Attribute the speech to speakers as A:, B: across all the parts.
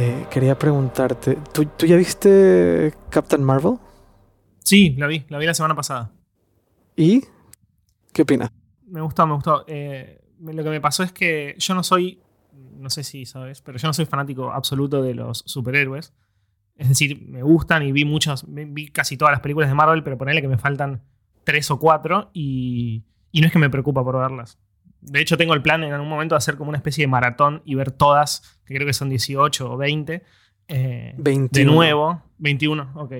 A: Eh, quería preguntarte, ¿tú, ¿tú, ya viste Captain Marvel?
B: Sí, la vi, la vi la semana pasada.
A: ¿Y qué opinas?
B: Me gustó, me gustó. Eh, lo que me pasó es que yo no soy, no sé si sabes, pero yo no soy fanático absoluto de los superhéroes. Es decir, me gustan y vi muchas, vi casi todas las películas de Marvel, pero ponele que me faltan tres o cuatro y, y no es que me preocupa por verlas. De hecho, tengo el plan en algún momento de hacer como una especie de maratón y ver todas, que creo que son 18 o 20. Eh, de nuevo, 21, ok.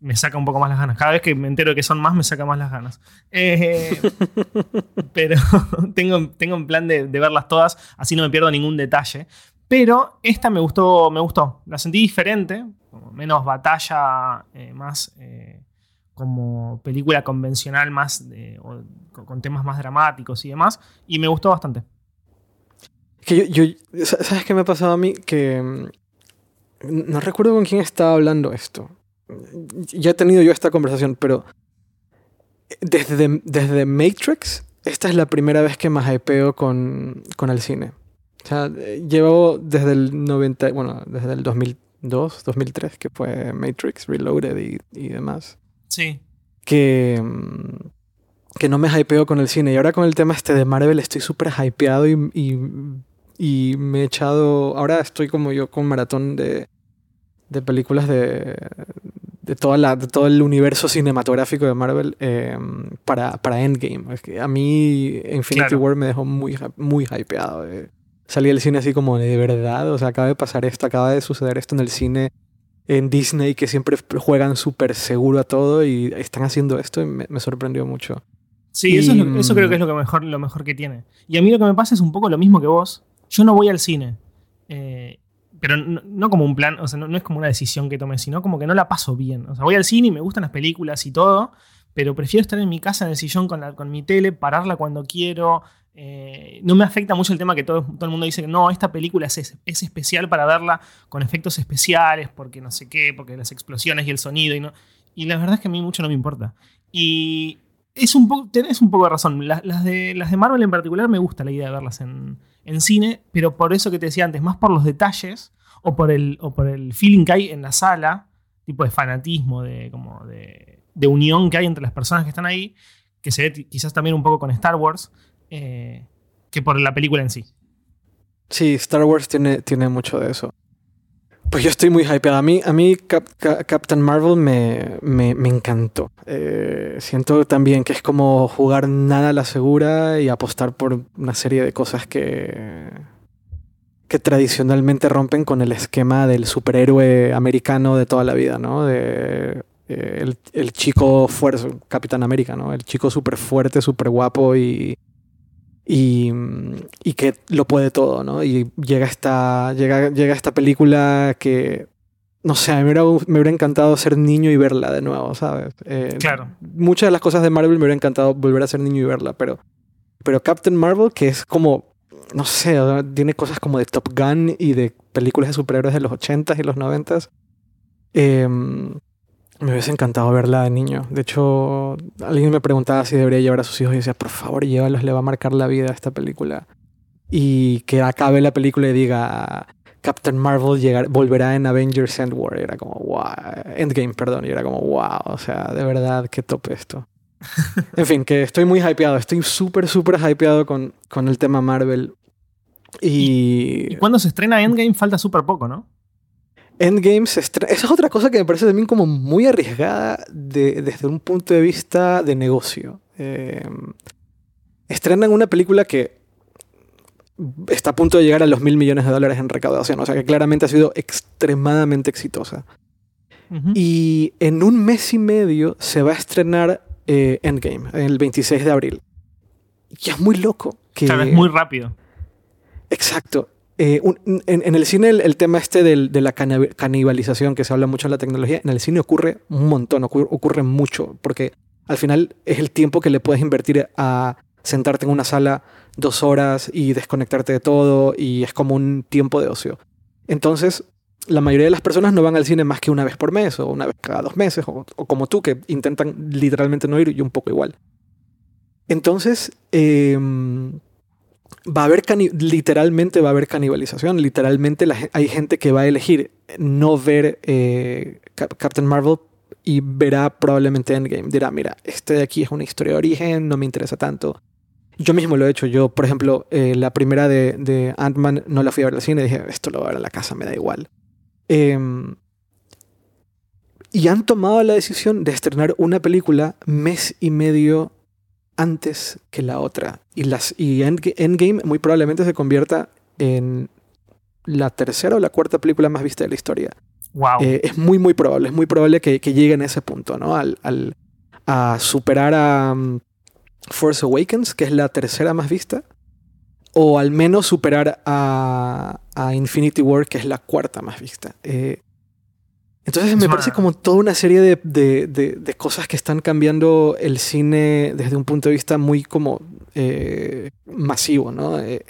B: Me saca un poco más las ganas. Cada vez que me entero de que son más, me saca más las ganas. Eh, pero tengo, tengo un plan de, verlas todas, así no me pierdo ningún detalle. Pero esta me gustó, me gustó. La sentí diferente, como menos batalla, eh, más como película convencional más con temas más dramáticos y demás, y me gustó bastante.
A: Que yo, ¿Sabes qué me ha pasado a mí? Que mm, no recuerdo con quién estaba hablando esto. Ya he tenido yo esta conversación, pero desde, desde Matrix, esta es la primera vez que me hypeo con, con el cine. O sea, llevo desde el 90, bueno, desde el 2002, 2003, que fue Matrix Reloaded y, y demás.
B: Sí.
A: Que, mm, que no me hypeo con el cine. Y ahora con el tema este de Marvel estoy súper hypeado y, y, me he echado... Ahora estoy como yo con maratón de, de películas de, de, toda la, de todo el universo cinematográfico de Marvel em, para, para Endgame. Es que a mí Infinity War me dejó muy, muy hypeado. Eh. Salí del cine así como de verdad, o sea, acaba de pasar esto, acaba de suceder esto en el cine en Disney que siempre juegan súper seguro a todo y están haciendo esto y me, sorprendió mucho.
B: Sí, eso, eso, creo que es lo, que mejor, lo mejor que tiene. Y a mí lo que me pasa es un poco lo mismo que vos. Yo no voy al cine. Eh, pero no, como un plan, o sea, no, es como una decisión que tomé, sino como que no la paso bien. O sea, voy al cine y me gustan las películas y todo, pero prefiero estar en mi casa en el sillón con, la, con mi tele, pararla cuando quiero, eh, no me afecta mucho el tema que todo, todo el mundo dice que no, esta película es, es, especial para verla con efectos especiales, porque no sé qué, porque las explosiones y el sonido. Y, no, y la verdad es que a mí mucho no me importa. Y es un poco, tenés un poco de razón. Las, de, las de Marvel en particular me gusta la idea de verlas en, en, cine, pero por eso que te decía antes, más por los detalles o por el, o por el feeling que hay en la sala, tipo de fanatismo, de, como de, de unión que hay entre las personas que están ahí, que se ve quizás también un poco con Star Wars eh, que por la película en sí.
A: Sí, Star Wars tiene, tiene mucho de eso. Pues yo estoy muy hypeado. A mí, a mí Captain Marvel me, me, me encantó. Eh, siento también que es como jugar nada a la segura y apostar por una serie de cosas que, que tradicionalmente rompen con el esquema del superhéroe americano de toda la vida, ¿no? De, eh, el, el, chico fuerte, Capitán América, ¿no? El chico súper fuerte, súper guapo y, y, y, que lo puede todo, ¿no? Y llega esta, llega, llega esta película que, no sé, me hubiera, me hubiera encantado ser niño y verla de nuevo, ¿sabes?
B: Eh, claro.
A: Muchas de las cosas de Marvel me hubiera encantado volver a ser niño y verla, pero, pero Captain Marvel, que es como, no sé, tiene cosas como de Top Gun y de películas de superhéroes de los 80s y los 90s. Eh, me hubiese encantado verla de niño. De hecho, alguien me preguntaba si debería llevar a sus hijos y decía, por favor, llévalos, le va a marcar la vida a esta película. Y que acabe la película y diga, Captain Marvel llegar, volverá en Avengers End War. era como, wow. Endgame, perdón. Y era como, wow. O sea, de verdad, qué top esto. en fin, que estoy muy hypeado. Estoy súper, súper hypeado con, con el tema Marvel. Y...
B: y cuando se estrena Endgame falta súper poco, ¿no?
A: Endgames, esa es otra cosa que me parece también como muy arriesgada desde un punto de vista de negocio. Eh, estrenan una película que está a punto de llegar a los mil millones de dólares en recaudación, o sea que claramente ha sido extremadamente exitosa. Y en un mes y medio se va a estrenar eh, Endgame, el 26 de abril. Y es muy loco. Que...
B: es muy rápido.
A: Exacto. Eh, en, el cine el, tema este de la canibalización que se habla mucho en la tecnología, en el cine ocurre un montón, ocurre, mucho, porque al final es el tiempo que le puedes invertir a sentarte en una sala dos horas y desconectarte de todo y es como un tiempo de ocio. Entonces, la mayoría de las personas no van al cine más que una vez por mes o una vez cada dos meses o, como tú que intentan literalmente no ir y un poco igual. Entonces, em, va a haber literalmente va a haber canibalización. Literalmente hay gente que va a elegir no ver eh, Captain Marvel y verá probablemente Endgame. Dirá, mira, este de aquí es una historia de origen, no me interesa tanto. Yo mismo lo he hecho. Yo, por ejemplo, eh, la primera de, de Ant-Man no la fui a ver al cine. Dije, esto lo voy a ver en la casa, me da igual. Em, y han tomado la decisión de estrenar una película mes y medio antes que la otra. Y, las, y Endgame muy probablemente se convierta en la tercera o la cuarta película más vista de la historia.
B: Wow.
A: Eh, es muy, muy probable. Es muy probable que, que lleguen a ese punto, ¿no? Al, al a superar a um, Force Awakens, que es la tercera más vista. O al menos superar a, a Infinity War, que es la cuarta más vista. Eh, entonces me parece como toda una serie de, de, de, cosas que están cambiando el cine desde un punto de vista muy como eh, masivo, ¿no? Eh,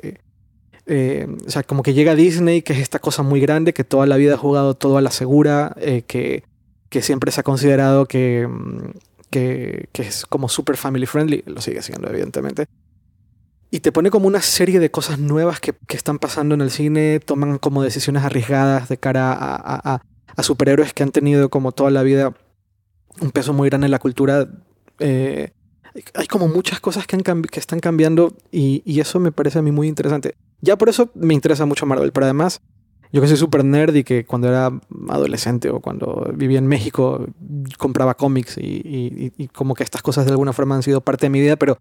A: eh, o sea, como que llega Disney, que es esta cosa muy grande, que toda la vida ha jugado todo a la segura, que, que, siempre se ha considerado que, mm, que, que es como super family friendly, lo sigue siendo evidentemente. Y te pone como una serie de cosas nuevas que, que están pasando en el cine, toman como decisiones arriesgadas de cara a, a a superhéroes que han tenido como toda la vida un peso muy grande en la cultura. Eh, hay como muchas cosas que, que están cambiando y, eso me parece a mí muy interesante. Ya por eso me interesa mucho Marvel, pero además yo que soy super nerd y que cuando era adolescente o cuando vivía en México compraba cómics y, y, como que estas cosas de alguna forma han sido parte de mi vida, pero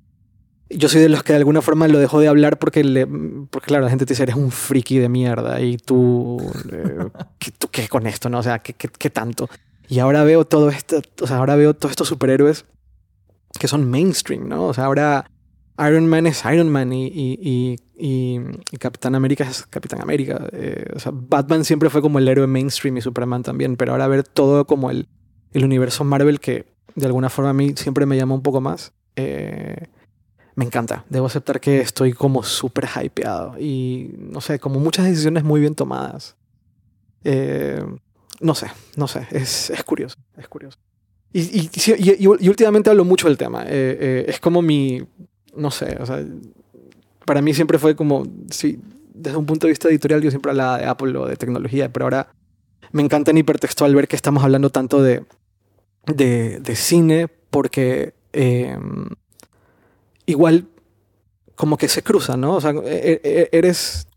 A: yo soy de los que de alguna forma lo dejó de hablar porque, le, porque claro, la gente te dice, eres un friki de mierda y tú, eh, ¿qué, ¿tú qué con esto? ¿no? O sea, ¿qué, ¿qué, tanto? Y ahora veo todo esto, o sea, ahora veo todos estos superhéroes que son mainstream, ¿no? O sea, ahora Iron Man es Iron Man y, y, y, y Capitán América es Capitán América. Eh, o sea, Batman siempre fue como el héroe mainstream y Superman también, pero ahora ver todo como el, el universo Marvel que de alguna forma a mí siempre me llama un poco más. Eh, me encanta. Debo aceptar que estoy como súper hypeado y no sé, como muchas decisiones muy bien tomadas. Eh, no sé, no sé, es, es curioso, es curioso. Y, y, y, y, últimamente hablo mucho del tema. Eh, eh, es como mi, no sé, o sea, para mí siempre fue como, sí, desde un punto de vista editorial yo siempre hablaba de Apple o de tecnología, pero ahora me encanta en hipertextual ver que estamos hablando tanto de, de, de cine porque igual como que se cruza, ¿no? O sea, e, e, eres,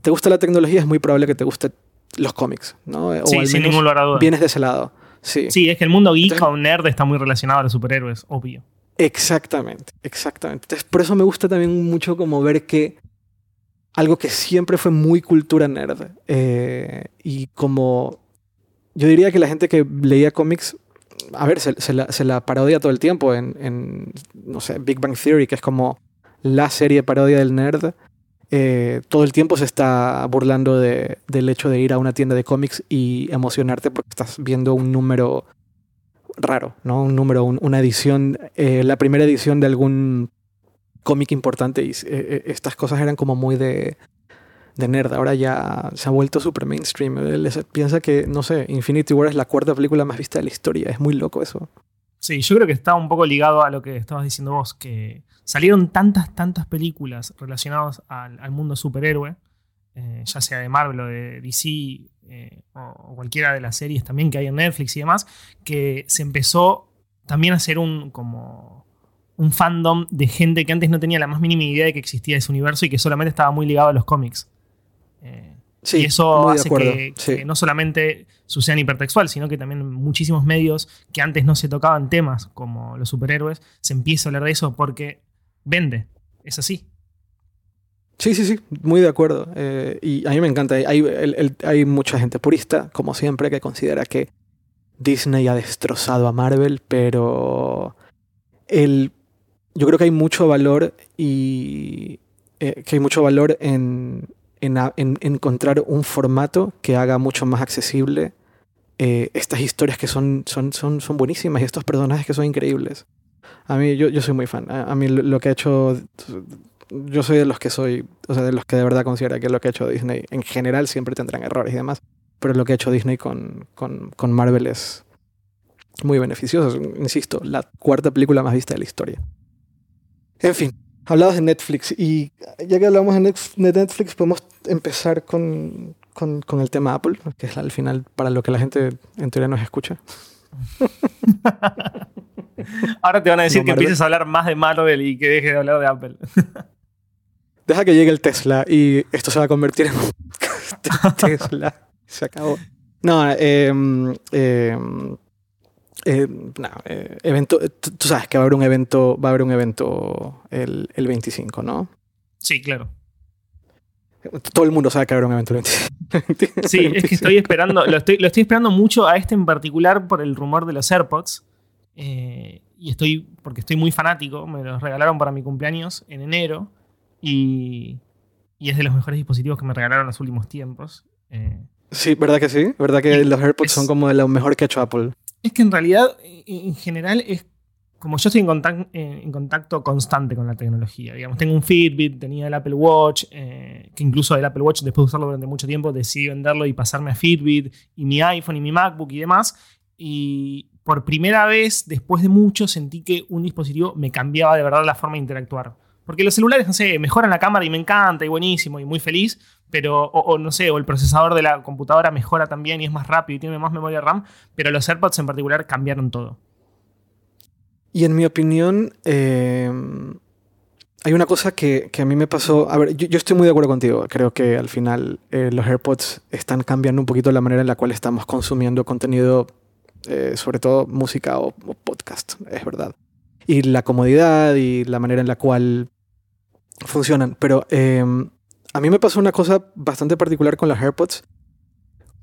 A: te gusta la tecnología, es muy probable que te guste los cómics, ¿no?
B: O sí, sin ningún lugar a duda.
A: Vienes de ese lado. Sí.
B: sí, es que el mundo geek o nerd está muy relacionado a los superhéroes, obvio.
A: Exactamente, exactamente. Entonces, por eso me gusta también mucho como ver que algo que siempre fue muy cultura nerd eh, y como yo diría que la gente que leía cómics a ver, se, la, parodia todo el tiempo en, no sé, Big Bang Theory, que es como la serie parodia del nerd. Eh, todo el tiempo se está burlando del hecho de ir a una tienda de cómics y emocionarte porque estás viendo un número raro, ¿no? Un número, una edición, eh, la primera edición de algún cómic importante y eh, estas cosas eran como muy de de nerd. Ahora ya se ha vuelto súper mainstream. Piensa que, no sé, Infinity War es la cuarta película más vista de la historia. Es muy loco eso.
B: Sí, yo creo que está un poco ligado a lo que estabas diciendo vos, que salieron tantas, tantas películas relacionadas al, mundo superhéroe, eh, ya sea de Marvel o de DC eh, o cualquiera de las series también que hay en Netflix y demás, que se empezó también a hacer un como un fandom de gente que antes no tenía la más mínima idea de que existía ese universo y que solamente estaba muy ligado a los cómics. Eh, y eso hace que, no solamente suceda en hipertextual, sino que también muchísimos medios que antes no se tocaban temas como los superhéroes, se empieza a hablar de eso porque vende. Es así.
A: Sí, sí, sí, muy de acuerdo. Eh, y a mí me encanta. Hay, hay mucha gente purista, como siempre, que considera que Disney ha destrozado a Marvel, pero el, yo creo que hay mucho valor y eh, que hay mucho valor en, en, encontrar un formato que haga mucho más accesible eh, estas historias que son, son, son, son buenísimas y estos personajes que son increíbles. A mí, yo, yo soy muy fan. A, mí lo, que ha hecho. Yo soy de los que soy. O sea, de los que de verdad considera que lo que ha hecho Disney. En general siempre tendrán errores y demás. Pero lo que ha hecho Disney con, con, con Marvel es muy beneficioso. Insisto, la cuarta película más vista de la historia. En fin, hablabas de Netflix y ya que hablamos de Netflix, podemos empezar con, con, con, el tema Apple, que es al final para lo que la gente en teoría nos escucha.
B: Ahora te van a decir que empieces a hablar más de Marvel y que dejes de hablar de Apple.
A: Deja que llegue el Tesla y esto se va a convertir en Tesla. Se acabó. No, eh, eh, eh, no, eh, evento, tú sabes que va a haber un evento, va a haber un evento el, el 25, ¿no?
B: Sí, claro.
A: Todo el mundo sabe que va a haber un evento el
B: 25. Sí, es que estoy esperando, lo estoy, lo estoy esperando mucho a este en particular por el rumor de los AirPods. Eh, y estoy, porque estoy muy fanático, me los regalaron para mi cumpleaños en enero. Y, y es de los mejores dispositivos que me regalaron en los últimos tiempos. Eh,
A: sí, ¿verdad que sí? ¿Verdad que los AirPods son como de lo mejor que ha hecho Apple?
B: Es que en realidad, en general, es como yo estoy en contacto, en contacto, constante con la tecnología. Digamos, tengo un Fitbit, tenía el Apple Watch, eh, que incluso el Apple Watch, después de usarlo durante mucho tiempo, decidí venderlo y pasarme a Fitbit, y mi iPhone y mi MacBook y demás. Y por primera vez, después de mucho, sentí que un dispositivo me cambiaba de verdad la forma de interactuar. Porque los celulares, no sé, mejoran la cámara y me encanta y buenísimo y muy feliz, pero, o, no sé, o el procesador de la computadora mejora también y es más rápido y tiene más memoria RAM, pero los AirPods en particular cambiaron todo.
A: Y en mi opinión, eh, hay una cosa que, a mí me pasó. A ver, yo, estoy muy de acuerdo contigo. Creo que al final eh, los AirPods están cambiando un poquito la manera en la cual estamos consumiendo contenido, eh, sobre todo música o, podcast, es verdad. Y la comodidad y la manera en la cual funcionan. Pero a mí me pasó una cosa bastante particular con los AirPods.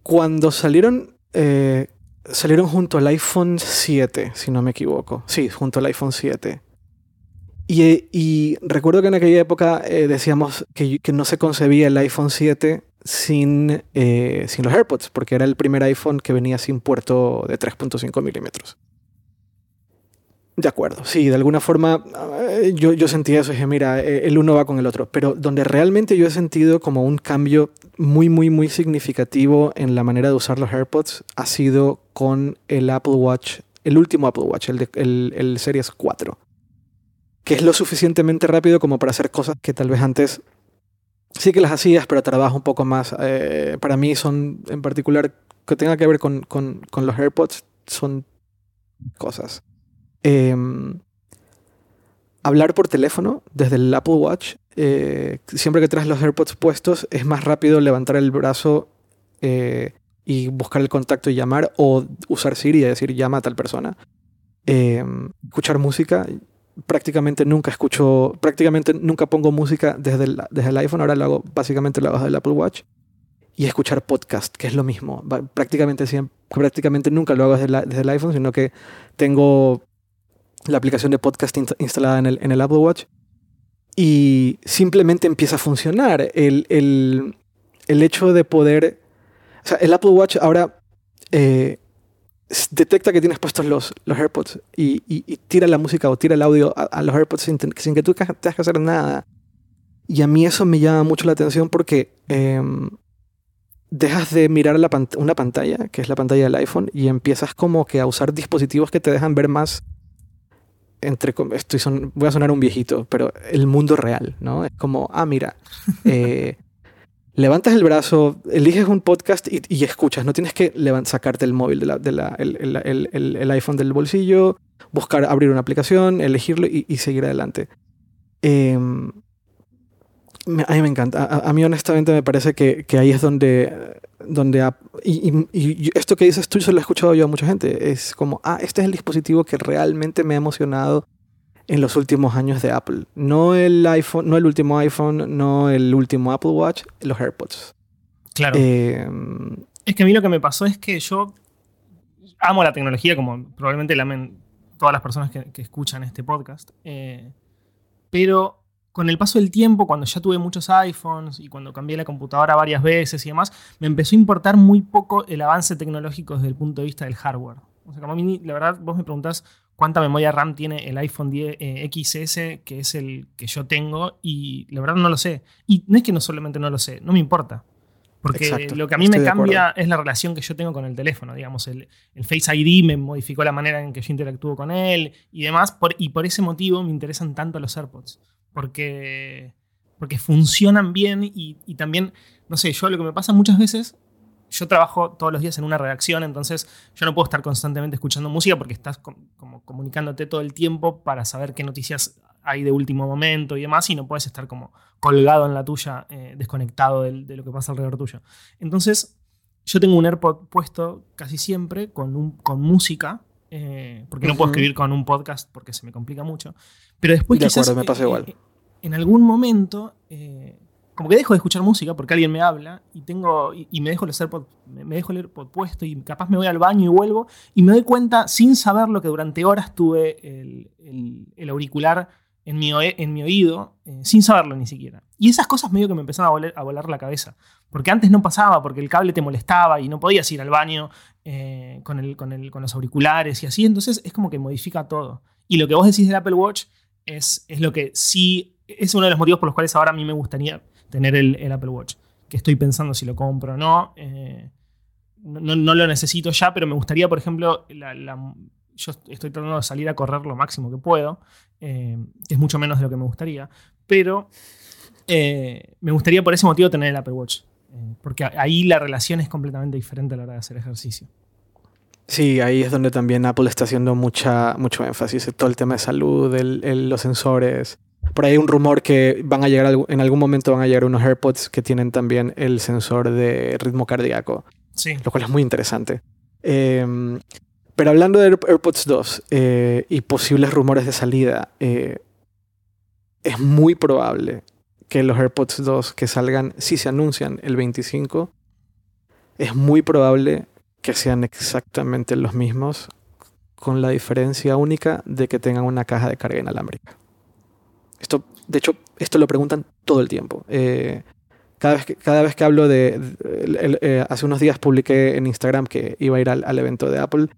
A: Cuando salieron, eh, salieron junto al iPhone 7, si no me equivoco. Sí, junto al iPhone 7. Y, recuerdo que en aquella época eh, decíamos que, no se concebía el iPhone 7 sin, eh, sin los AirPods, porque era el primer iPhone que venía sin puerto de 3.5 milímetros. De acuerdo, sí, de alguna forma eh, yo, yo eso, dije, mira, eh, el uno va con el otro, pero donde realmente yo he sentido como un cambio muy, muy, muy significativo en la manera de usar los AirPods ha sido con el Apple Watch, el último Apple Watch, el, el, el Series 4, que es lo suficientemente rápido como para hacer cosas que tal vez antes sí que las hacías, pero trabajo un poco más. Eh, para mí son, en particular, que tenga que ver con, con, con los AirPods, son cosas Em, hablar por teléfono desde el Apple Watch, eh, siempre que traes los AirPods puestos, es más rápido levantar el brazo eh, y buscar el contacto y llamar, o usar Siri y decir llama a tal persona. Em, escuchar música, prácticamente nunca escucho, prácticamente nunca pongo música desde el, desde el iPhone, ahora lo hago, básicamente lo hago desde el Apple Watch. Y escuchar podcast, que es lo mismo. Prácticamente, prácticamente nunca lo hago desde el iPhone, sino que tengo la aplicación de podcast instalada en el, en el Apple Watch y simplemente empieza a funcionar. El, el, el hecho de poder... O sea, el Apple Watch ahora eh, detecta que tienes puestos los, los AirPods y, y, tira la música o tira el audio a, los AirPods sin, sin, que tú tengas que hacer nada. Y a mí eso me llama mucho la atención porque em, dejas de mirar la una pantalla, que es la pantalla del iPhone, y empiezas como que a usar dispositivos que te dejan ver más entre estoy son, voy a sonar un viejito, pero el mundo real, ¿no? Es como, ah, mira, eh, levantas el brazo, eliges un podcast y, escuchas, no tienes que sacarte el móvil, de la, de la, el, el, el, iPhone del bolsillo, buscar, abrir una aplicación, elegirlo y, y seguir adelante. Eh, a mí me encanta. A, mí honestamente me parece que, que ahí es donde... donde y, y, esto que dices tú, yo lo he escuchado yo a mucha gente. Es como, ah, este es el dispositivo que realmente me ha emocionado en los últimos años de Apple. No el iPhone, no el último iPhone, no el último Apple Watch, los AirPods.
B: Claro. Eh, es que a mí lo que me pasó es que yo amo la tecnología, como probablemente la amen todas las personas que, que escuchan este podcast. Eh, pero con el paso del tiempo, cuando ya tuve muchos iPhones y cuando cambié la computadora varias veces y demás, me empezó a importar muy poco el avance tecnológico desde el punto de vista del hardware. O sea, como a mí, la verdad, vos me preguntás cuánta memoria RAM tiene el iPhone 10 eh, XS, que es el que yo tengo, y la verdad no lo sé. Y no es que no solamente no lo sé, no me importa. Porque lo que a mí me cambia es la relación que yo tengo con el teléfono. Digamos, el, el, Face ID me modificó la manera en que yo interactúo con él y demás. Por, y por ese motivo me interesan tanto los AirPods Porque, porque funcionan bien y, también, no sé, yo lo que me pasa muchas veces yo trabajo todos los días en una redacción, entonces yo no puedo estar constantemente escuchando música porque estás como comunicándote todo el tiempo para saber qué noticias hay de último momento y demás, y no puedes estar como colgado en la tuya, eh, desconectado de, lo que pasa alrededor tuyo. Entonces, yo tengo un AirPod puesto casi siempre con, con música, eh, porque no puedo escribir con un podcast porque se me complica mucho. Pero después
A: de
B: quizás,
A: me pasa igual.
B: Eh, en algún momento como que dejo de escuchar música porque alguien me habla y tengo y, me dejo el AirPod, me dejo el AirPod puesto y capaz me voy al baño y vuelvo y me doy cuenta sin saberlo que durante horas tuve el, auricular en mi, oído eh, sin saberlo ni siquiera. Y esas cosas medio que me empezaron a, volar, la cabeza. Porque antes no pasaba, porque el cable te molestaba y no podías ir al baño eh, con, el, con, el, con los auriculares y así. Entonces es como que modifica todo. Y lo que vos decís del Apple Watch es, es lo que sí, es uno de los motivos por los cuales ahora a mí me gustaría tener el, Apple Watch. Que estoy pensando si lo compro o no. Eh, no, lo necesito ya, pero me gustaría, por ejemplo, yo estoy tratando de salir a correr lo máximo que puedo, eh, que es mucho menos de lo que me gustaría, pero eh, me gustaría por ese motivo tener el Apple Watch, porque ahí la relación es completamente diferente a la hora de hacer ejercicio.
A: Sí, ahí es donde también Apple está haciendo mucha, mucho énfasis, todo el tema de salud, los sensores, por ahí hay un rumor que van a llegar, en algún momento van a llegar unos AirPods que tienen también el sensor de ritmo cardíaco.
B: Sí.
A: Lo cual es muy interesante. Em, pero hablando de AirPods 2 eh, y posibles rumores de salida, eh, es muy probable que los AirPods 2 que salgan, si se anuncian el 25, es muy probable que sean exactamente los mismos, con la diferencia única de que tengan una caja de carga inalámbrica. Esto, de hecho, esto lo preguntan todo el tiempo. Eh, cada, vez que, hablo de... Hace unos días publiqué en Instagram que iba a ir al, evento de Apple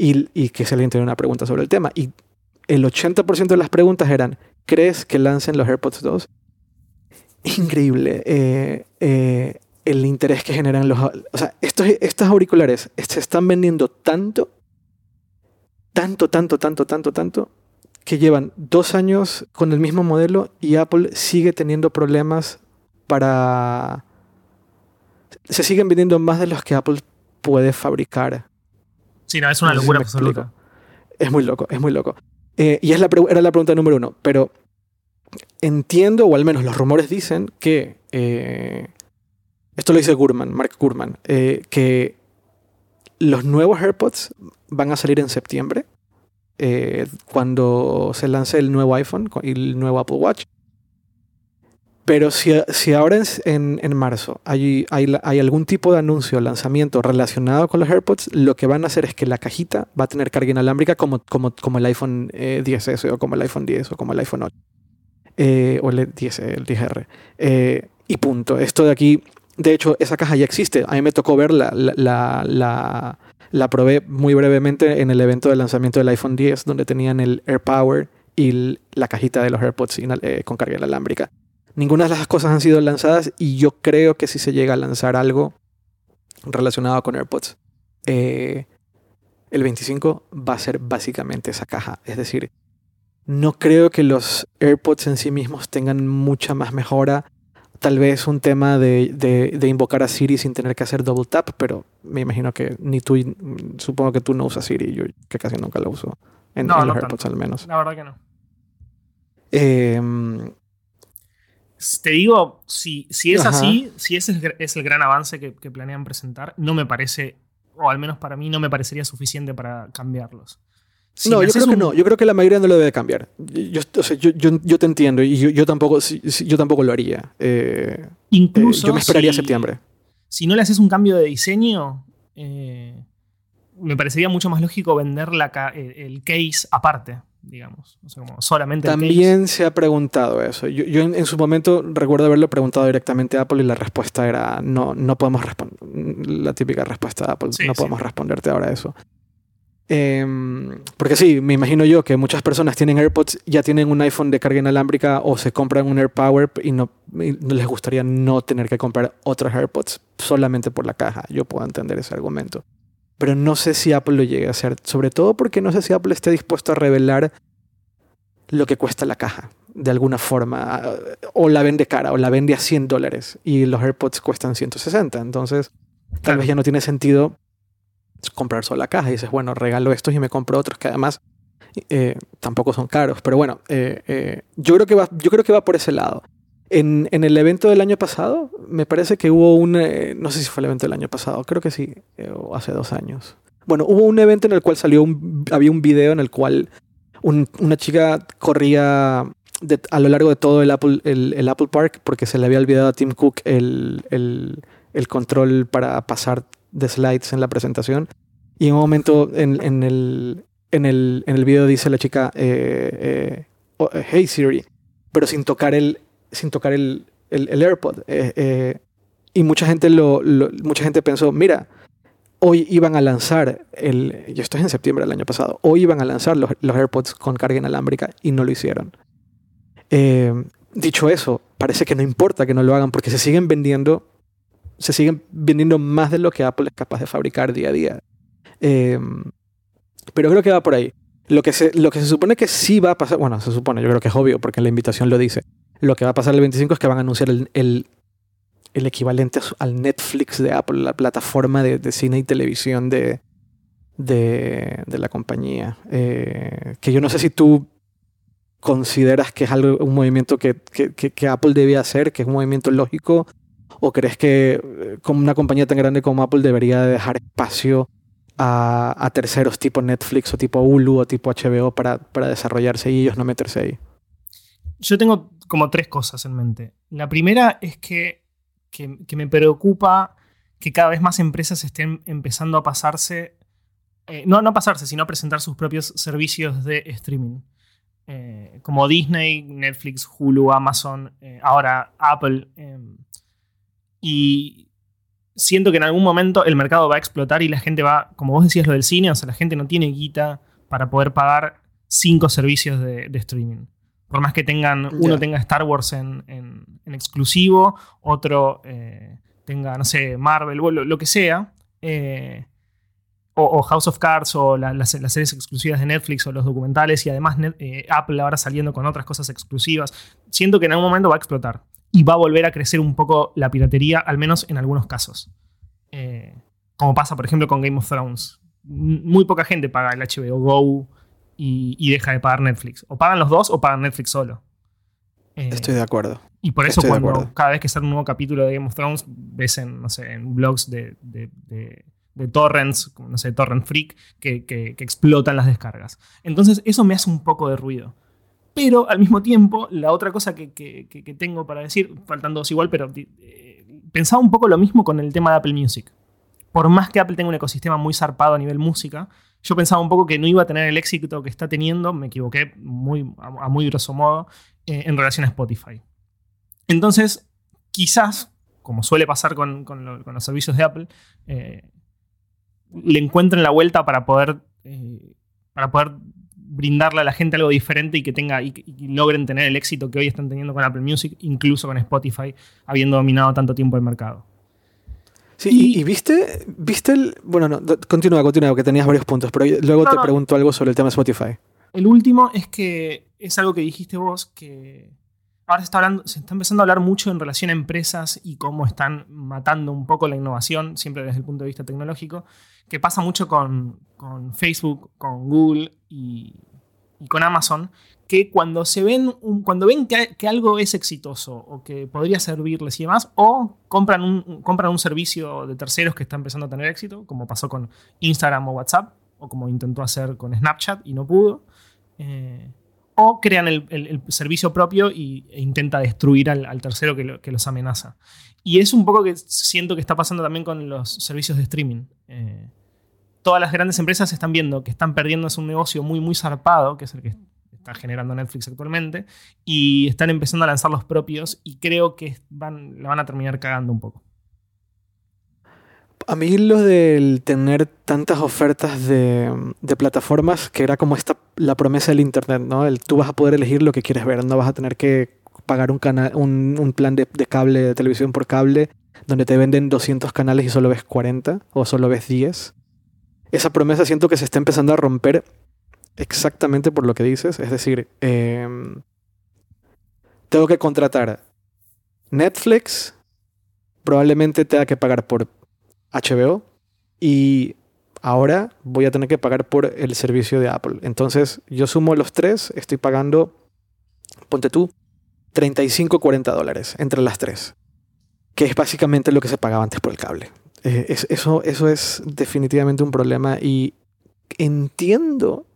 A: y, que se le tenía una pregunta sobre el tema. Y el 80% de las preguntas eran, ¿crees que lancen los AirPods 2? Increíble. Eh, el interés que generan los... O sea, estos, estos auriculares se están vendiendo tanto, tanto, tanto, tanto, tanto, tanto, que llevan dos años con el mismo modelo y Apple sigue teniendo problemas para... Se siguen vendiendo más de los que Apple puede fabricar.
B: Sí, no, es una locura absoluta.
A: Es muy loco, es muy loco. Eh, y es la era la pregunta número uno, pero entiendo, o al menos los rumores dicen, que... Eh, esto lo dice Gurman, Mark Gurman, eh, que los nuevos AirPods van a salir en septiembre cuando se lance el nuevo iPhone y el nuevo Apple Watch. Pero si, si ahora en, en, marzo hay, hay, hay, algún tipo de anuncio o lanzamiento relacionado con los AirPods, lo que van a hacer es que la cajita va a tener carga inalámbrica como, como, como el iPhone 10S eh, o como el iPhone 10 o como el iPhone 8. Eh, o el 10, el 10R. y punto. Esto de aquí, de hecho, esa caja ya existe. A mí me tocó ver la, la la probé muy brevemente en el evento de lanzamiento del iPhone 10, donde tenían el AirPower y la cajita de los AirPods eh, con carga inalámbrica. Ninguna de las cosas han sido lanzadas y yo creo que si se llega a lanzar algo relacionado con AirPods, eh, el 25 va a ser básicamente esa caja. Es decir, no creo que los AirPods en sí mismos tengan mucha más mejora tal vez un tema de, invocar a Siri sin tener que hacer double tap, pero me imagino que ni tú, supongo que tú no usas Siri, yo que casi nunca lo uso. En, los AirPods al menos.
B: La verdad que no.
A: Em,
B: te digo, si, si es así, si ese es el, gran avance que, planean presentar, no me parece, o al menos para mí, no me parecería suficiente para cambiarlos
A: no, yo creo que no. Yo creo que la mayoría no lo debe cambiar. Yo, yo, te entiendo y yo, tampoco, yo tampoco lo haría. Eh,
B: Incluso.
A: Eh, yo me esperaría septiembre.
B: Si no le haces un cambio de diseño, eh, me parecería mucho más lógico vender la, el case aparte, digamos. O sea, como solamente
A: También se ha preguntado eso. Yo, en, su momento recuerdo haberlo preguntado directamente a Apple y la respuesta era: no, no podemos responder. La típica respuesta de Apple: no podemos responderte ahora eso. Em, porque sí, me imagino yo que muchas personas tienen AirPods, ya tienen un iPhone de carga inalámbrica o se compran un AirPower y no, les gustaría no tener que comprar otros AirPods solamente por la caja. Yo puedo entender ese argumento. Pero no sé si Apple lo llegue a hacer, sobre todo porque no sé si Apple esté dispuesto a revelar lo que cuesta la caja. de alguna forma. O la vende cara, o la vende a 100 dólares y los AirPods cuestan 160. Entonces, tal vez ya no tiene sentido comprar solo la caja y dices, bueno, regalo estos y me compro otros que además eh, tampoco son caros. Pero bueno, eh, eh, yo, creo que va, yo creo que va por ese lado. En, el evento del año pasado, me parece que hubo un, no sé si fue el evento del año pasado, creo que sí, o hace dos años. Bueno, hubo un evento en el cual salió un, había un video en el cual una chica corría a lo largo de todo el Apple, el, Apple Park porque se le había olvidado a Tim Cook el, el, control para pasar de slides en la presentación. Y en un momento en, el, en, el, en el video dice la chica, eh, eh, oh, hey Siri, pero sin tocar el, sin tocar el, el, AirPod. Eh, y mucha gente, lo, mucha gente pensó, mira, hoy iban a lanzar, el, y esto es en septiembre del año pasado, hoy iban a lanzar los, los AirPods con carga inalámbrica y no lo hicieron. dicho eso, parece que no importa que no lo hagan porque se siguen vendiendo, se siguen vendiendo más de lo que Apple es capaz de fabricar día a día. Pero creo que va por ahí. Lo que, se, lo que se supone que sí va a pasar, bueno, se supone, yo creo que es obvio porque la invitación lo dice. Lo que va a pasar el 25 es que van a anunciar el, el, equivalente al Netflix de Apple, la plataforma de, cine y televisión de, de, de la compañía. Eh, que yo no sé si tú consideras que es algo, un movimiento que, que, que, Apple debe hacer, que es un movimiento lógico, o crees que eh, como una compañía tan grande como Apple debería dejar espacio a, terceros tipo Netflix o tipo Hulu o tipo HBO para, para desarrollarse y ellos no meterse ahí?
B: Yo tengo como tres cosas en mente. La primera es que, me preocupa que cada vez más empresas estén empezando a pasarse, eh, no, no a pasarse, sino a presentar sus propios servicios de streaming. Eh, como Disney, Netflix, Hulu, Amazon, eh, ahora Apple. y siento que en algún momento el mercado va a explotar y la gente va, como vos decías lo del cine, o sea, la gente no tiene guita para poder pagar cinco servicios de, streaming. Por más que tengan, uno tenga Star Wars en, exclusivo, otro eh, tenga, no sé, Marvel, lo, lo que sea. Eh, o, House of Cards o las, series exclusivas de Netflix o los documentales y además eh, Apple ahora saliendo con otras cosas exclusivas. Siento que en algún momento va a explotar y va a volver a crecer un poco la piratería, al menos en algunos casos. Eh, como pasa, por ejemplo, con Game of Thrones. Muy poca gente paga el HBO Go y, deja de pagar Netflix. O pagan los dos o pagan Netflix solo.
A: Eh, Estoy de acuerdo.
B: Y por eso cuando cada vez que sale un nuevo capítulo de Game of Thrones, ves en, no sé, en blogs de, torrents, no sé, Torrent Freak, que, que, explotan las descargas. Entonces eso me hace un poco de ruido. Pero al mismo tiempo, la otra cosa que, tengo para decir, faltan dos igual, pero eh, pensaba un poco lo mismo con el tema de Apple Music. Por más que Apple tenga un ecosistema muy zarpado a nivel música, yo pensaba un poco que no iba a tener el éxito que está teniendo, me equivoqué muy, a, muy grosso modo, eh, en relación a Spotify. Entonces, quizás, como suele pasar con, los servicios de Apple, eh, le encuentren la vuelta para poder, para poder brindarle a la gente algo diferente y que tenga y, logren tener el éxito que hoy están teniendo con Apple Music, incluso con Spotify, habiendo dominado tanto tiempo el mercado.
A: Sí, y, viste, viste el. Bueno, no, continúa, continúa, que tenías varios puntos, pero luego te pregunto algo sobre el tema de Spotify.
B: El último es que es algo que dijiste vos, que ahora se está, hablando, se está empezando a hablar mucho en relación a empresas y cómo están matando un poco la innovación, siempre desde el punto de vista tecnológico que pasa mucho con, Facebook, con Google y, con Amazon, que cuando se ven, cuando ven que, algo es exitoso o que podría servirles y demás, o compran un, compran un servicio de terceros que está empezando a tener éxito, como pasó con Instagram o WhatsApp, o como intentó hacer con Snapchat y no pudo, eh, o crean el, servicio propio y, e intenta destruir al, tercero que, los amenaza. Y es un poco que siento que está pasando también con los servicios de streaming. Eh, todas las grandes empresas están viendo que están perdiendo un negocio muy, muy zarpado, que es el que está generando Netflix actualmente, y están empezando a lanzar los propios y creo que van, la van a terminar cagando un poco.
A: A mí lo del tener tantas ofertas de, plataformas, que era como esta, la promesa del Internet, ¿no? El, tú vas a poder elegir lo que quieres ver, no vas a tener que pagar un, canal, un, plan de, de, cable, de televisión por cable, donde te venden 200 canales y solo ves 40 o solo ves 10 esa promesa siento que se está empezando a romper exactamente por lo que dices. Es decir, em, tengo que contratar Netflix, probablemente tenga que pagar por HBO y ahora voy a tener que pagar por el servicio de Apple. Entonces yo sumo los tres, estoy pagando, ponte tú, 35, 40 dólares entre las tres, que es básicamente lo que se pagaba antes por el cable. Eh, eso, eso es definitivamente un problema y entiendo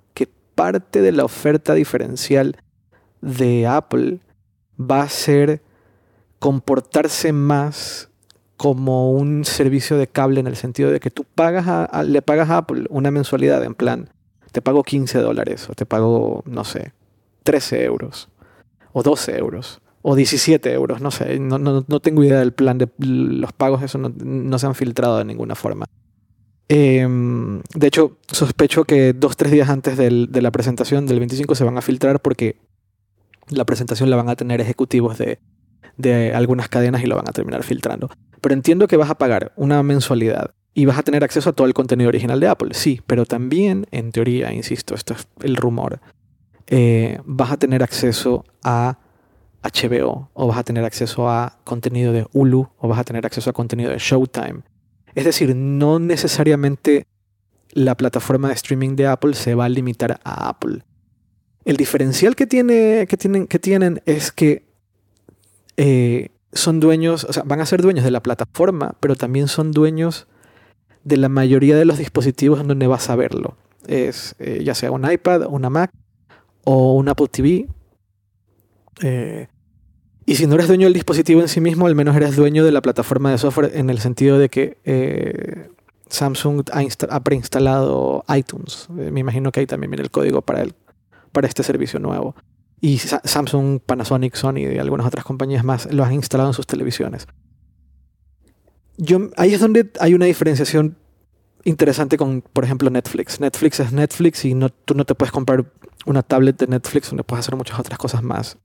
A: parte de la oferta diferencial de Apple va a ser comportarse más como un servicio de cable en el sentido de que tú pagas a, le pagas a Apple una mensualidad en plan, te pago 15 dólares o te pago, no sé, 13 euros o 12 euros o 17 euros, no sé, no, no, tengo idea del plan de los pagos, eso no, se han filtrado de ninguna forma. Em, de hecho, sospecho que dos, tres días antes de la presentación del 25 se van a filtrar porque la presentación la van a tener ejecutivos de, de algunas cadenas y lo van a terminar filtrando. Pero entiendo que vas a pagar una mensualidad y vas a tener acceso a todo el contenido original de Apple, sí, pero también, en teoría, insisto, esto es el rumor, eh, vas a tener acceso a HBO, o vas a tener acceso a contenido de Hulu, o vas a tener acceso a contenido de Showtime. Es decir, no necesariamente la plataforma de streaming de Apple se va a limitar a Apple. El diferencial que, tiene, que, tienen, que tienen es que eh, son dueños, o sea, van a ser dueños de la plataforma, pero también son dueños de la mayoría de los dispositivos en donde vas a verlo. Es eh, ya sea un iPad, una Mac o un Apple TV. Eh, y si no eres dueño del dispositivo en sí mismo, al menos eres dueño de la plataforma de software en el sentido de que Samsung ha, preinstalado iTunes. me imagino que ahí también viene el código para, el, para este servicio nuevo y Samsung, Panasonic, Sony y algunas otras compañías más lo han instalado en sus televisiones. Yo, ahí es donde hay una diferenciación interesante con, por ejemplo, Netflix. Netflix es Netflix y tú no te puedes comprar una tablet de Netflix donde puedes hacer muchas otras cosas más,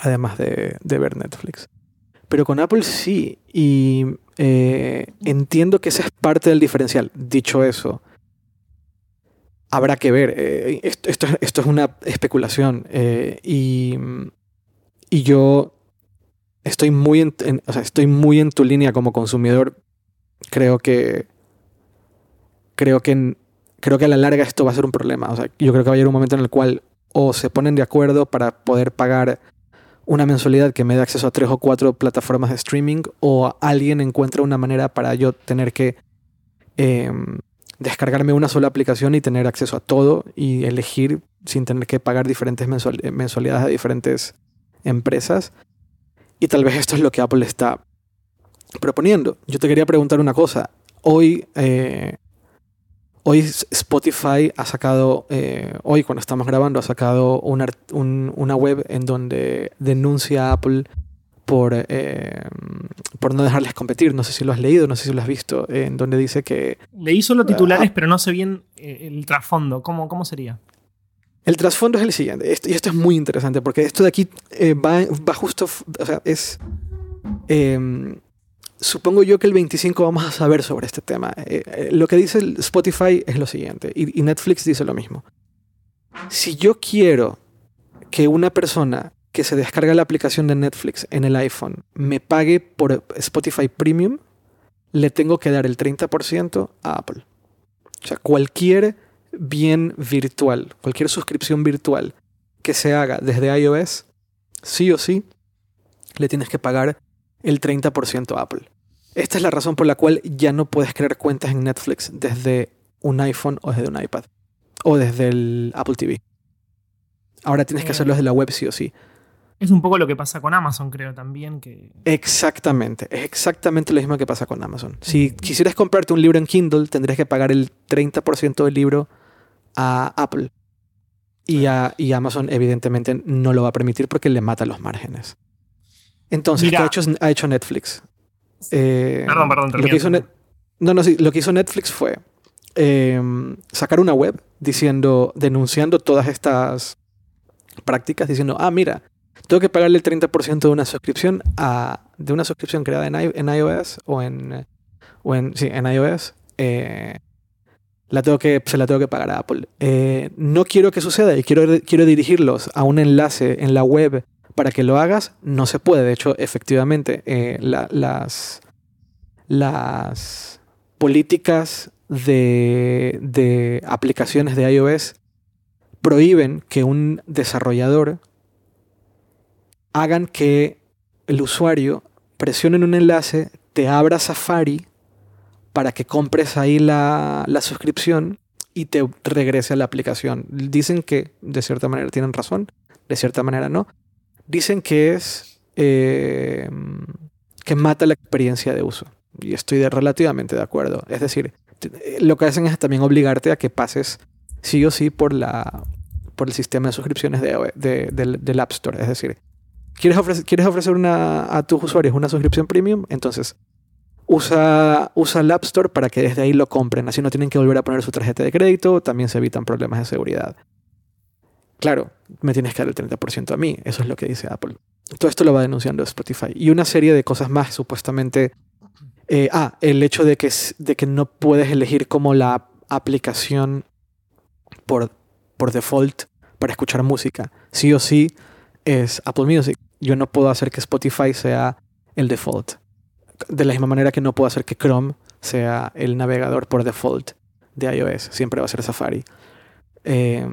A: además de, ver Netflix. Pero con Apple sí, y eh, entiendo que esa es parte del diferencial. Dicho eso, habrá que ver. Eh, esto, esto, es una especulación. Eh, y, y, yo estoy muy en, estoy muy en tu línea como consumidor. Creo que. Creo que. Creo que a la larga esto va a ser un problema. O sea, yo creo que va a haber un momento en el cual o se ponen de acuerdo para poder pagar una mensualidad que me dé acceso a tres o cuatro plataformas de streaming o alguien encuentra una manera para yo tener que em, descargarme una sola aplicación y tener acceso a todo y elegir sin tener que pagar diferentes mensualidades a diferentes empresas. Y tal vez esto es lo que Apple está proponiendo. Yo te quería preguntar una cosa. Hoy, eh, hoy Spotify ha sacado, eh, hoy cuando estamos grabando, ha sacado una, una web en donde denuncia a Apple por, eh, por no dejarles competir. No sé si lo has leído, no sé si lo has visto, en donde dice que...
B: Leí solo titulares, ah. pero no sé bien eh, el trasfondo. ¿Cómo, ¿Cómo sería?
A: El trasfondo es el siguiente, y esto es muy interesante, porque esto de aquí eh, va, va, justo, o sea, es... Supongo yo que el 25 vamos a saber sobre este tema. lo que dice Spotify es lo siguiente, y Netflix dice lo mismo. Si yo quiero que una persona que se descarga la aplicación de Netflix en el iPhone me pague por Spotify Premium, le tengo que dar el 30% a Apple. O sea, cualquier bien virtual, cualquier suscripción virtual que se haga desde iOS, sí o sí, le tienes que pagar el 30% a Apple. Esta es la razón por la cual ya no puedes crear cuentas en Netflix desde un iPhone o desde un iPad o desde el Apple TV. Ahora tienes que hacerlo desde la web sí o sí.
B: Es un poco lo que pasa con Amazon, creo también. Que...
A: Exactamente, es exactamente lo mismo que pasa con Amazon. Si quisieras comprarte un libro en Kindle, tendrías que pagar el 30% del libro a Apple. Y, a, Amazon evidentemente no lo va a permitir porque le mata los márgenes. Entonces, ¿qué ha hecho, ha hecho Netflix?
B: Eh, perdón, perdón,
A: lo que hizo No, no, sí, lo que hizo Netflix fue em, sacar una web diciendo, denunciando todas estas prácticas, diciendo, ah, mira, tengo que pagarle el 30% de una suscripción a, de una suscripción creada en, en iOS o en, o en, sí, en iOS. Eh, la tengo que, se la tengo que pagar a Apple. Eh, no quiero que suceda y quiero, quiero dirigirlos a un enlace en la web para que lo hagas, no se puede. De hecho, efectivamente, eh, las, políticas de, aplicaciones de iOS prohíben que un desarrollador hagan que el usuario presione un enlace, te abra Safari para que compres ahí la, suscripción y te regrese a la aplicación. Dicen que de cierta manera tienen razón, de cierta manera no. Dicen que es eh, que mata la experiencia de uso. Y estoy de, relativamente de acuerdo. Es decir, lo que hacen es también obligarte a que pases sí o sí por, la, por el sistema de suscripciones de, del, App Store. Es decir, ¿quieres ofrecer, quieres ofrecer una, a tus usuarios una suscripción premium? Entonces, usa, usa el App Store para que desde ahí lo compren. Así no tienen que volver a poner su tarjeta de crédito. También se evitan problemas de seguridad. Claro, me tienes que dar el 30% a mí. Eso es lo que dice Apple. Todo esto lo va denunciando Spotify. Y una serie de cosas más, supuestamente. Eh, ah, el hecho de que, de que no puedes elegir como la aplicación por, por default para escuchar música. Sí o sí es Apple Music. Yo no puedo hacer que Spotify sea el default. De la misma manera que no puedo hacer que Chrome sea el navegador por default de iOS. Siempre va a ser Safari. Eh,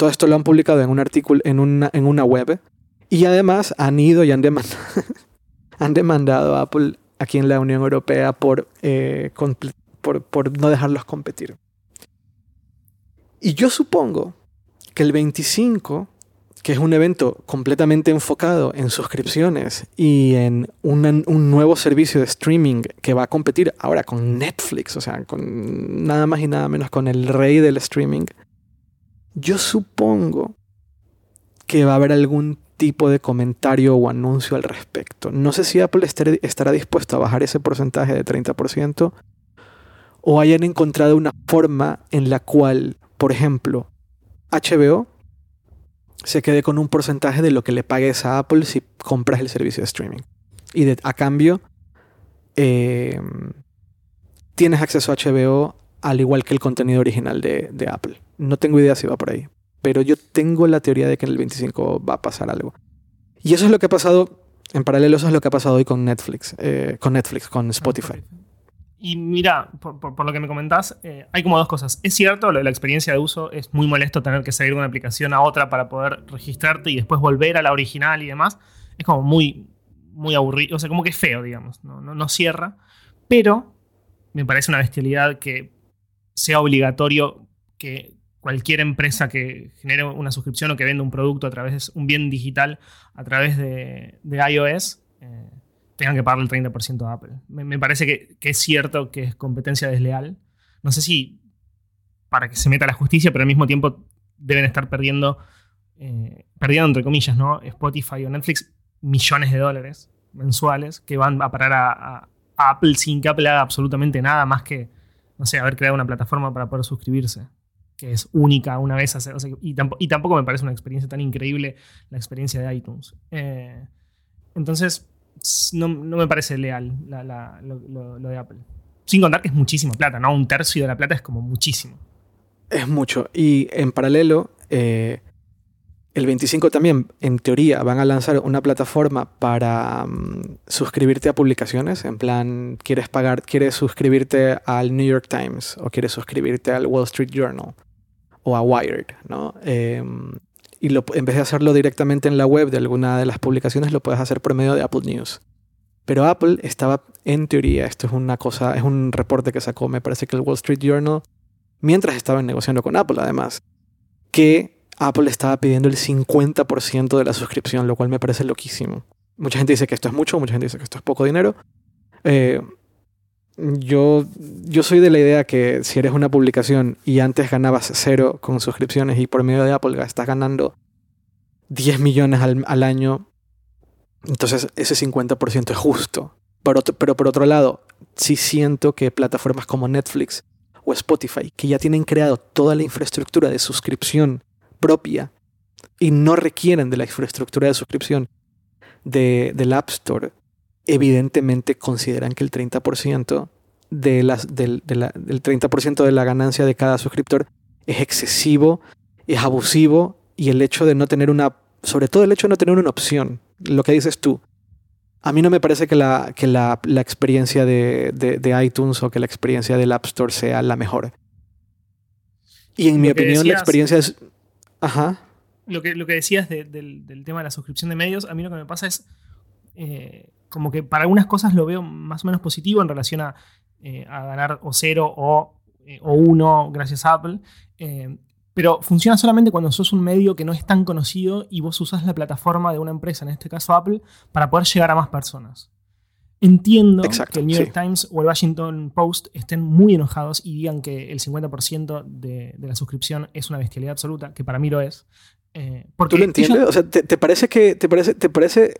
A: todo esto lo han publicado en un artículo, en una, en una web. Y además han ido y han demandado, han demandado a Apple aquí en la Unión Europea por, eh, por, por no dejarlos competir. Y yo supongo que el 25, que es un evento completamente enfocado en suscripciones y en un, un, nuevo servicio de streaming que va a competir ahora con Netflix, o sea, con nada más y nada menos con el rey del streaming, yo supongo que va a haber algún tipo de comentario o anuncio al respecto. No sé si Apple estará dispuesto a bajar ese porcentaje de 30% o hayan encontrado una forma en la cual, por ejemplo, HBO se quede con un porcentaje de lo que le pagues a Apple si compras el servicio de streaming. Y a cambio, em, tienes acceso a HBO al igual que el contenido original de, de Apple. No tengo idea si va por ahí. Pero yo tengo la teoría de que en el 25 va a pasar algo. Y eso es lo que ha pasado, en paralelo, eso es lo que ha pasado hoy con Netflix, eh, con Netflix, con Spotify.
B: Y mira, por, lo que me comentás, eh, hay como dos cosas. Es cierto, lo de la experiencia de uso es muy molesto tener que salir de una aplicación a otra para poder registrarte y después volver a la original y demás. Es como muy, muy aburrido, o sea, como que es feo, digamos, no, no, no cierra. Pero me parece una bestialidad que sea obligatorio que cualquier empresa que genere una suscripción o que venda un producto a través de un bien digital a través de, iOS eh, tengan que pagar el 30% a Apple. Me, parece que, es cierto que es competencia desleal. No sé si para que se meta la justicia, pero al mismo tiempo deben estar perdiendo, eh, perdiendo entre comillas, ¿no? Spotify o Netflix millones de dólares mensuales que van a parar a Apple sin que Apple haga absolutamente nada más que, no sé, haber creado una plataforma para poder suscribirse que es única una vez hacer. y, tampoco, me parece una experiencia tan increíble la experiencia de iTunes. Eh, entonces, no, me parece leal lo, de Apple. Sin contar que es muchísima plata, ¿no? Un tercio de la plata es como muchísimo.
A: Es mucho. Y en paralelo, eh, el 25 también, en teoría, van a lanzar una plataforma para mm, suscribirte a publicaciones. En plan, quieres pagar, quieres suscribirte al New York Times o quieres suscribirte al Wall Street Journal o a Wired, ¿no? Em, y lo, en vez de hacerlo directamente en la web de alguna de las publicaciones, lo puedes hacer por medio de Apple News. Pero Apple estaba, en teoría, esto es una cosa, es un reporte que sacó, me parece que el Wall Street Journal, mientras estaban negociando con Apple, además, que Apple estaba pidiendo el 50% de la suscripción, lo cual me parece loquísimo. Mucha gente dice que esto es mucho, mucha gente dice que esto es poco dinero. Eh, yo, yo soy de la idea que si eres una publicación y antes ganabas cero con suscripciones y por medio de Apple estás ganando 10 millones al, año, entonces ese 50% es justo. Pero, pero por otro lado, sí siento que plataformas como Netflix o Spotify, que ya tienen creado toda la infraestructura de suscripción propia y no requieren de la infraestructura de suscripción de, del App Store, evidentemente consideran que el 30% de las, del, de la, 30% de la ganancia de cada suscriptor es excesivo, es abusivo y el hecho de no tener una sobre todo el hecho de no tener una opción, lo que dices tú. A mí no me parece que la, que la, la experiencia de, de, iTunes o que la experiencia del App Store sea la mejor. Y en mi opinión, la experiencia es. Ajá.
B: Lo que, lo que decías del, tema de la suscripción de medios, a mí lo que me pasa es. Eh, como que para algunas cosas lo veo más o menos positivo en relación a, eh, a ganar o cero o, eh, o uno gracias a Apple. Pero funciona solamente cuando sos un medio que no es tan conocido y vos usás la plataforma de una empresa, en este caso Apple, para poder llegar a más personas. Entiendo que el New York Times o el Washington Post estén muy enojados y digan que el 50% de, la suscripción es una bestialidad absoluta, que para mí lo es.
A: Eh, porque ¿Tú lo entiendes? O sea, ¿te, parece que te parece, te parece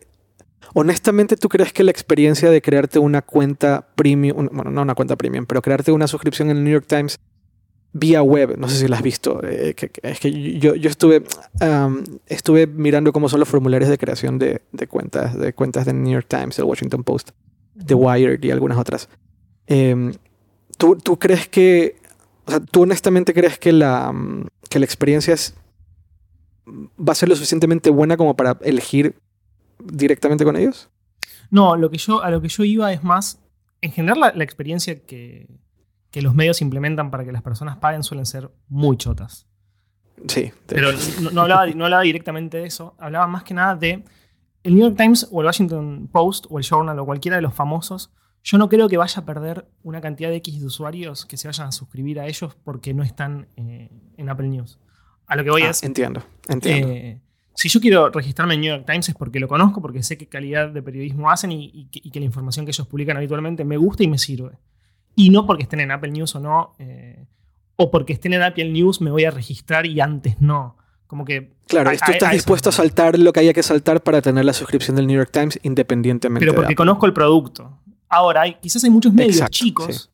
A: Honestamente, ¿tú crees que la experiencia de crearte una cuenta premium, bueno, no una cuenta premium, pero crearte una suscripción en el New York Times vía web, no sé si la has visto, eh, es que yo, yo estuve, estuve mirando cómo son los formularios de creación de, de, cuentas, de cuentas de New York Times, el Washington Post, The Wired y algunas otras. Em, ¿tú, ¿tú, crees que, o sea, tú honestamente crees que la, que la experiencia es, va a ser lo suficientemente buena como para elegir directamente con ellos?
B: No, lo que yo, a lo que yo iba es más, en general la experiencia que, que los medios implementan para que las personas paguen suelen ser muy chotas.
A: Sí.
B: Pero no, hablaba, no, hablaba, directamente de eso, hablaba más que nada de el New York Times o el Washington Post o el Journal o cualquiera de los famosos. Yo no creo que vaya a perder una cantidad de X de usuarios que se vayan a suscribir a ellos porque no están eh, en Apple News. A lo que voy
A: ah,
B: es.
A: Entiendo, entiendo. Eh,
B: si yo quiero registrarme en New York Times es porque lo conozco, porque sé qué calidad de periodismo hacen y que la información que ellos publican habitualmente me gusta y me sirve. Y no porque estén en Apple News o no, eh, o porque estén en Apple News me voy a registrar y antes no. Como que.
A: Claro, tú estás dispuesto a saltar lo que haya que saltar para tener la suscripción del New York Times independientemente.
B: Pero porque conozco el producto. Ahora, hay, quizás hay muchos medios chicos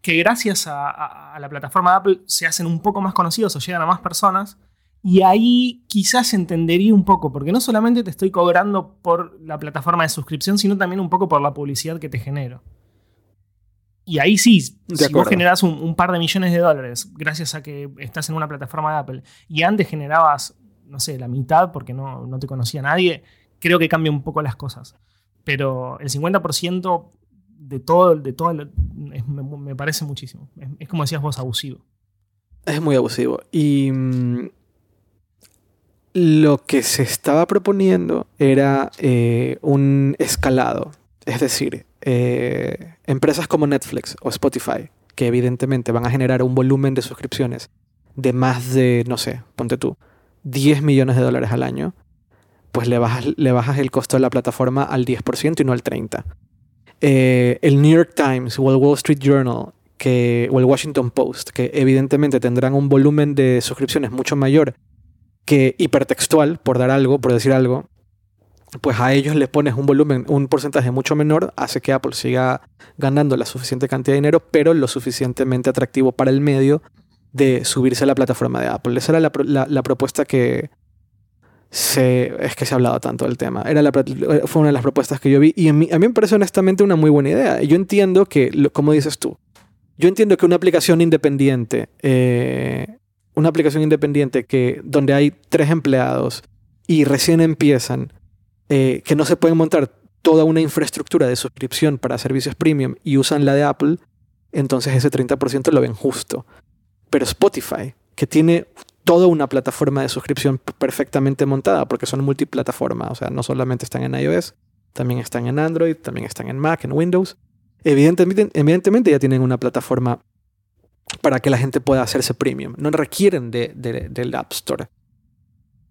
B: que gracias a, la plataforma de Apple se hacen un poco más conocidos o llegan a más personas. Y ahí quizás entendería un poco, porque no solamente te estoy cobrando por la plataforma de suscripción, sino también un poco por la publicidad que te genero. Y ahí sí, si vos generás un, par de millones de dólares gracias a que estás en una plataforma de Apple y antes generabas, no sé, la mitad porque no, te conocía nadie, creo que cambia un poco las cosas. Pero el 50% de todo, de todo me, parece muchísimo. Es, como decías vos, abusivo.
A: Es muy abusivo. Y mm, lo que se estaba proponiendo era eh, un escalado. Es decir, eh, empresas como Netflix o Spotify, que evidentemente van a generar un volumen de suscripciones de más de, no sé, ponte tú, 10 millones de dólares al año, pues le bajas, el costo de la plataforma al 10% y no al 30%. Eh, el New York Times o el Wall Street Journal o el Washington Post, que evidentemente tendrán un volumen de suscripciones mucho mayor que hipertextual, por dar algo, por decir algo, pues a ellos les pones un volumen, un porcentaje mucho menor, hace que Apple siga ganando la suficiente cantidad de dinero, pero lo suficientemente atractivo para el medio de subirse a la plataforma de Apple. Esa era la, propuesta que se, es que se ha hablado tanto del tema. Era fue una de las propuestas que yo vi y a mí, a mí me parece honestamente una muy buena idea. Yo entiendo que, como dices tú, yo entiendo que una aplicación independiente, eh, una aplicación independiente que donde hay tres empleados y recién empiezan, eh, que no se pueden montar toda una infraestructura de suscripción para servicios premium y usan la de Apple, entonces ese 30% lo ven justo. Pero Spotify, que tiene toda una plataforma de suscripción perfectamente montada, porque son multiplataforma, o sea, no solamente están en iOS, también están en Android, también están en Mac, en Windows. Evidentemente, evidentemente ya tienen una plataforma para que la gente pueda hacerse premium. No requieren de, del App Store.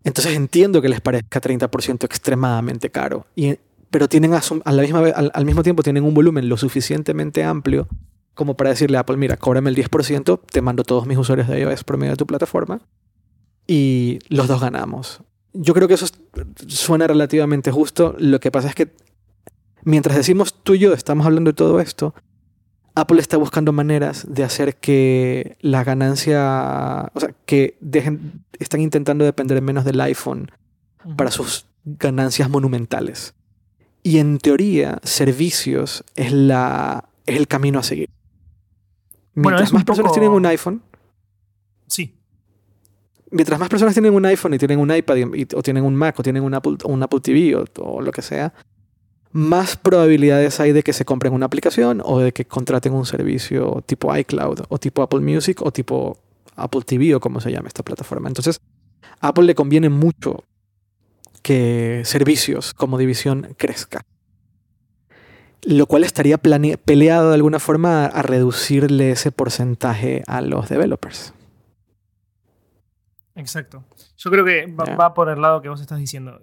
A: Entonces entiendo que les parezca 30% extremadamente caro, y, pero tienen a, la misma al, mismo tiempo tienen un volumen lo suficientemente amplio como para decirle a Apple, mira, cóbrame el 10%, te mando todos mis usuarios de iOS por medio de tu plataforma y los dos ganamos. Yo creo que eso suena relativamente justo. Lo que pasa es que mientras decimos tú y yo estamos hablando de todo esto, Apple está buscando maneras de hacer que la ganancia, o sea, que dejen, están intentando depender menos del iPhone para sus ganancias monumentales. Y en teoría, servicios es, la, es el camino a seguir. Mientras más personas tienen un iPhone,
B: sí.
A: mientras más personas tienen un iPhone y tienen un iPad o tienen un Mac o tienen un Apple, un Apple TV o, lo que sea, más probabilidades hay de que se compren una aplicación o de que contraten un servicio tipo iCloud o tipo Apple Music o tipo Apple TV o como se llama esta plataforma. Entonces, a Apple le conviene mucho que servicios como división crezca. Lo cual estaría peleado de alguna forma a reducirle ese porcentaje a los developers.
B: Exacto. Yo creo que va, por el lado que vos estás diciendo.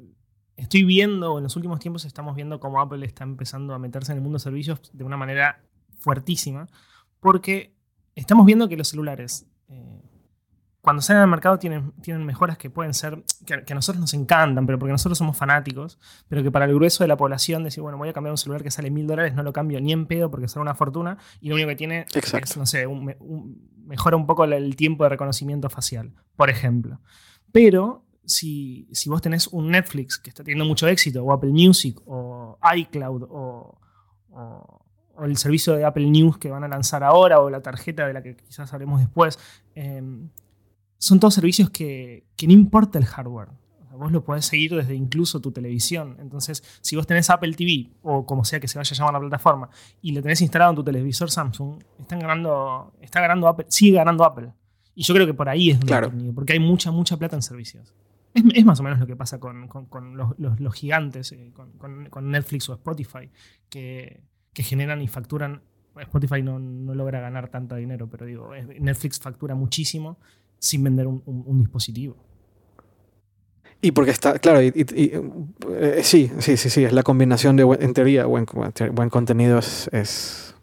B: Estoy viendo, en los últimos tiempos estamos viendo cómo Apple está empezando a meterse en el mundo de servicios de una manera fuertísima, porque estamos viendo que los celulares, eh, cuando salen al mercado, tienen, tienen mejoras que pueden ser, que, a nosotros nos encantan, pero porque nosotros somos fanáticos, pero que para el grueso de la población, decir, bueno, voy a cambiar un celular que sale mil dólares, no lo cambio ni en pedo porque sale una fortuna, y lo único que tiene es, no sé, un, mejora un poco el tiempo de reconocimiento facial, por ejemplo. Pero si, vos tenés un Netflix que está teniendo mucho éxito, o Apple Music, o iCloud, o, el servicio de Apple News que van a lanzar ahora, o la tarjeta de la que quizás hablemos después, em, son todos servicios que, que no importa el hardware vos lo podés seguir desde incluso tu televisión. Entonces, si vos tenés Apple TV, o como sea que se vaya a llamar la plataforma, y lo tenés instalado en tu televisor Samsung, están ganando, está ganando Apple, sigue ganando Apple. Y yo creo que por ahí es
A: claro.
B: porque hay mucha, mucha plata en servicios. Es, más o menos lo que pasa con, los, gigantes, eh, con, Netflix o Spotify, que, generan y facturan. Spotify no, logra ganar tanto dinero, pero digo, Netflix factura muchísimo sin vender un dispositivo.
A: Y porque está, claro, y, eh, sí, sí, sí, sí, es la combinación de, en teoría, buen, buen contenido es, es,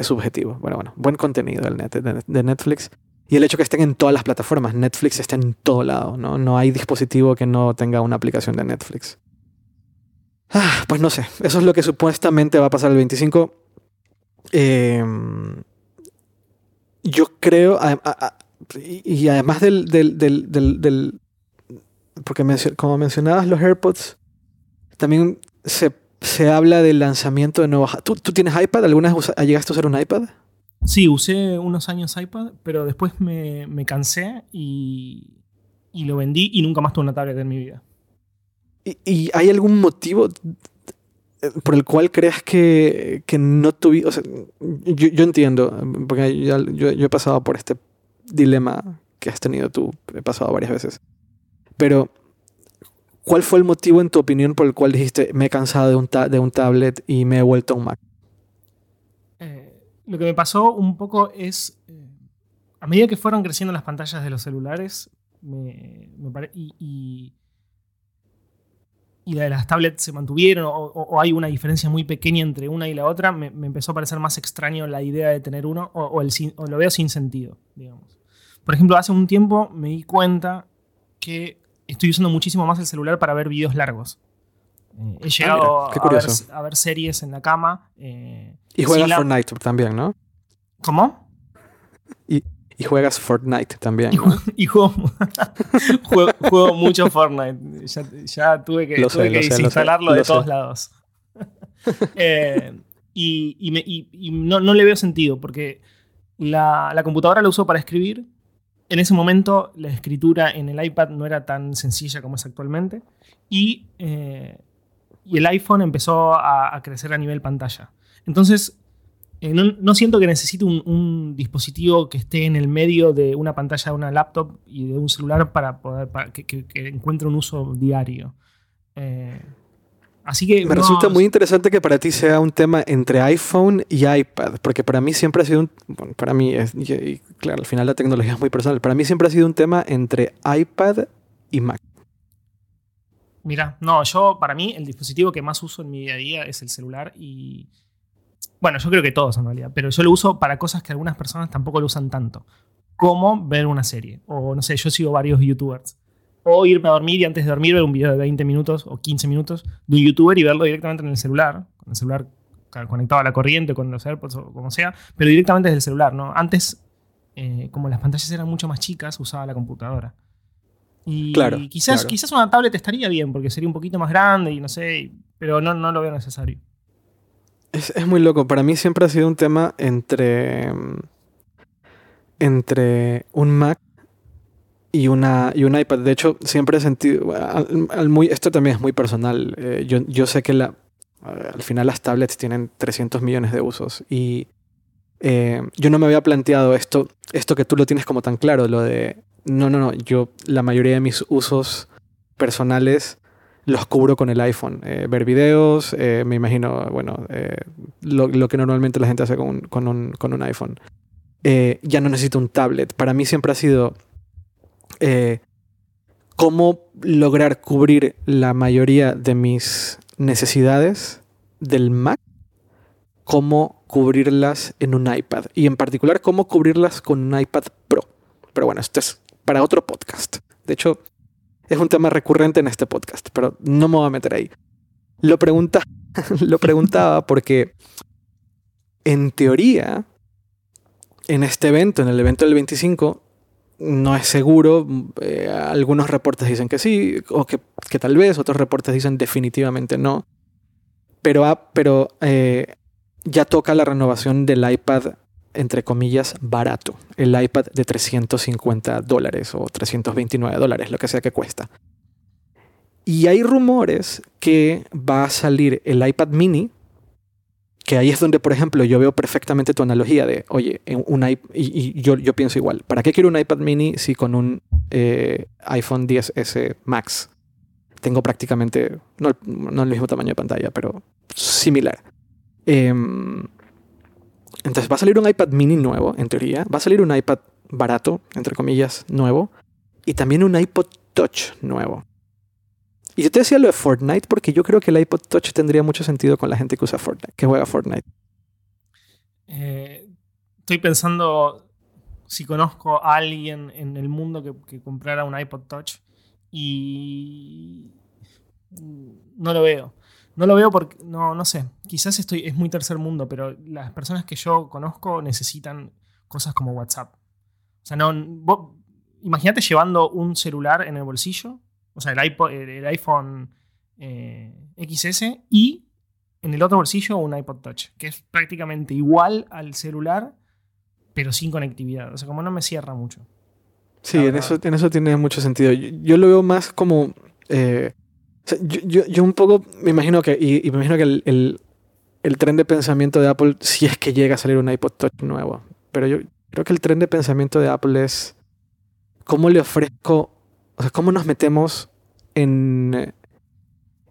A: subjetivo. Bueno, bueno, buen contenido de, Netflix. Y el hecho que estén en todas las plataformas, Netflix está en todo lado, ¿no? No hay dispositivo que no tenga una aplicación de Netflix. Ah, pues no sé, eso es lo que supuestamente va a pasar el 25. Em, yo creo, y, además del, del, del porque como mencionabas los AirPods, también se, habla del lanzamiento de nuevos... ¿Tú, ¿Tú, tienes iPad? ¿Alguna vez llegaste a usar un iPad?
B: Sí, usé unos años iPad, pero después me, cansé y, lo vendí y nunca más tuve una tablet en mi vida.
A: ¿Y, hay algún motivo por el cual creas que, no tuviste... O sea, yo, entiendo, porque yo, yo he pasado por este dilema que has tenido tú, he pasado varias veces. Pero, ¿cuál fue el motivo, en tu opinión, por el cual dijiste, me he cansado de un, de un tablet y me he vuelto a un Mac?
B: Lo que me pasó un poco es, eh, a medida que fueron creciendo las pantallas de los celulares, me, y, y, la de las tablets se mantuvieron, o, hay una diferencia muy pequeña entre una y la otra, me, empezó a parecer más extraño la idea de tener uno, o, el, o lo veo sin sentido, digamos. Por ejemplo, hace un tiempo me di cuenta que estoy usando muchísimo más el celular para ver videos largos. Eh, he ah, llegado a, ver, series en la cama.
A: Eh, y juegas Fortnite también, ¿no?
B: ¿Cómo?
A: Y, juegas Fortnite también.
B: Y, juego, juego, mucho Fortnite. Ya, tuve que, desinstalarlo de todos lados. Eh, y, no, le veo sentido porque la, la computadora la uso para escribir en ese momento la escritura en el iPad no era tan sencilla como es actualmente y, eh, y el iPhone empezó a, crecer a nivel pantalla. Entonces, eh, no, siento que necesite un, dispositivo que esté en el medio de una pantalla de una laptop y de un celular para poder que, encuentre un uso diario. Eh, que
A: me resulta muy interesante que para ti sea un tema entre iPhone y iPad, porque para mí siempre ha sido un, bueno, para mí es, y, claro, al final la tecnología es muy personal, para mí siempre ha sido un tema entre iPad y Mac.
B: Mira, no, yo para mí el dispositivo que más uso en mi día a día es el celular y bueno, yo creo que todos en realidad, pero yo lo uso para cosas que algunas personas tampoco lo usan tanto, como ver una serie o no sé, yo sigo varios youtubers o irme a dormir y antes de dormir ver un video de 20 minutos o 15 minutos de un youtuber y verlo directamente en el celular, con el celular conectado a la corriente, con los AirPods o como sea, pero directamente desde el celular, ¿no? Antes, eh, como las pantallas eran mucho más chicas, usaba la computadora. Y,
A: claro,
B: quizás, quizás una tablet estaría bien, porque sería un poquito más grande y no sé, pero no, no lo veo necesario.
A: Es, es muy loco. Para mí siempre ha sido un tema entre. entre un Mac y una, y un iPad. De hecho, siempre he sentido, al, muy, esto también es muy personal. Eh, yo, yo, sé que la, al final las tablets tienen 300 millones de usos y eh, yo no me había planteado esto, esto que tú lo tienes como tan claro, lo de, no, no, no, yo la mayoría de mis usos personales los cubro con el iPhone. Eh, ver videos, me imagino, bueno, lo, lo, que normalmente la gente hace con, con, un, con un iPhone. ya no necesito un tablet. Para mí siempre ha sido eh, cómo lograr cubrir la mayoría de mis necesidades del Mac, cómo cubrirlas en un iPad y en particular cómo cubrirlas con un iPad Pro. Pero bueno, esto es para otro podcast. De hecho, es un tema recurrente en este podcast, pero no me voy a meter ahí. Lo, pregunta, lo preguntaba porque en teoría, en este evento, en el evento del 25, no es seguro. Eh, algunos reportes dicen que sí, o que, tal vez, otros reportes dicen definitivamente no. Pero, pero eh, ya toca la renovación del iPad, entre comillas, barato. El iPad de 350 dólares o 329 dólares, lo que sea que cuesta. Y hay rumores que va a salir el iPad mini que ahí es donde, por ejemplo, yo veo perfectamente tu analogía de, oye, un y, y yo, yo, pienso igual, ¿para qué quiero un iPad mini si con un eh, iPhone 10S Max tengo prácticamente, no, no, el mismo tamaño de pantalla, pero similar? Em, entonces va a salir un iPad mini nuevo, en teoría, va a salir un iPad barato, entre comillas, nuevo, y también un iPod Touch nuevo. Y yo te decía lo de Fortnite porque yo creo que el iPod Touch tendría mucho sentido con la gente que usa Fortnite, que juega Fortnite.
B: Eh, estoy pensando si conozco a alguien en el mundo que, comprara un iPod Touch y no lo veo. No lo veo porque, no, no sé, quizás estoy, es muy tercer mundo, pero las personas que yo conozco necesitan cosas como WhatsApp. O sea, no, imagínate llevando un celular en el bolsillo o sea, el, iPhone eh, XS y en el otro bolsillo un iPod Touch, que es prácticamente igual al celular, pero sin conectividad. O sea, como no me cierra mucho.
A: Sí, en eso, en eso tiene mucho sentido. Yo, lo veo más como... Eh, yo, un poco me imagino que, y, me imagino que el, el, tren de pensamiento de Apple, si es que llega a salir un iPod Touch nuevo, pero yo creo que el tren de pensamiento de Apple es cómo le ofrezco o sea, ¿cómo nos metemos en,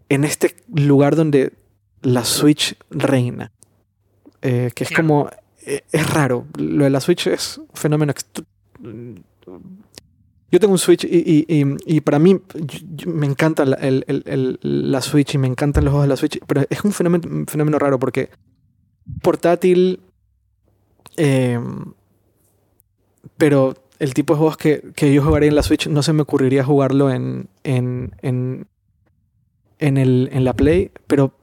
A: en este lugar donde la Switch reina? Eh, que es como. Eh, es raro. Lo de la Switch es un fenómeno. Yo tengo un Switch y, y, para mí me encanta la, la, Switch y me encantan los juegos de la Switch, pero es un fenómeno, un fenómeno raro porque portátil, eh, pero el tipo de juegos que, que, yo jugaría en la Switch no se me ocurriría jugarlo en, en, en, en, el, en la Play, pero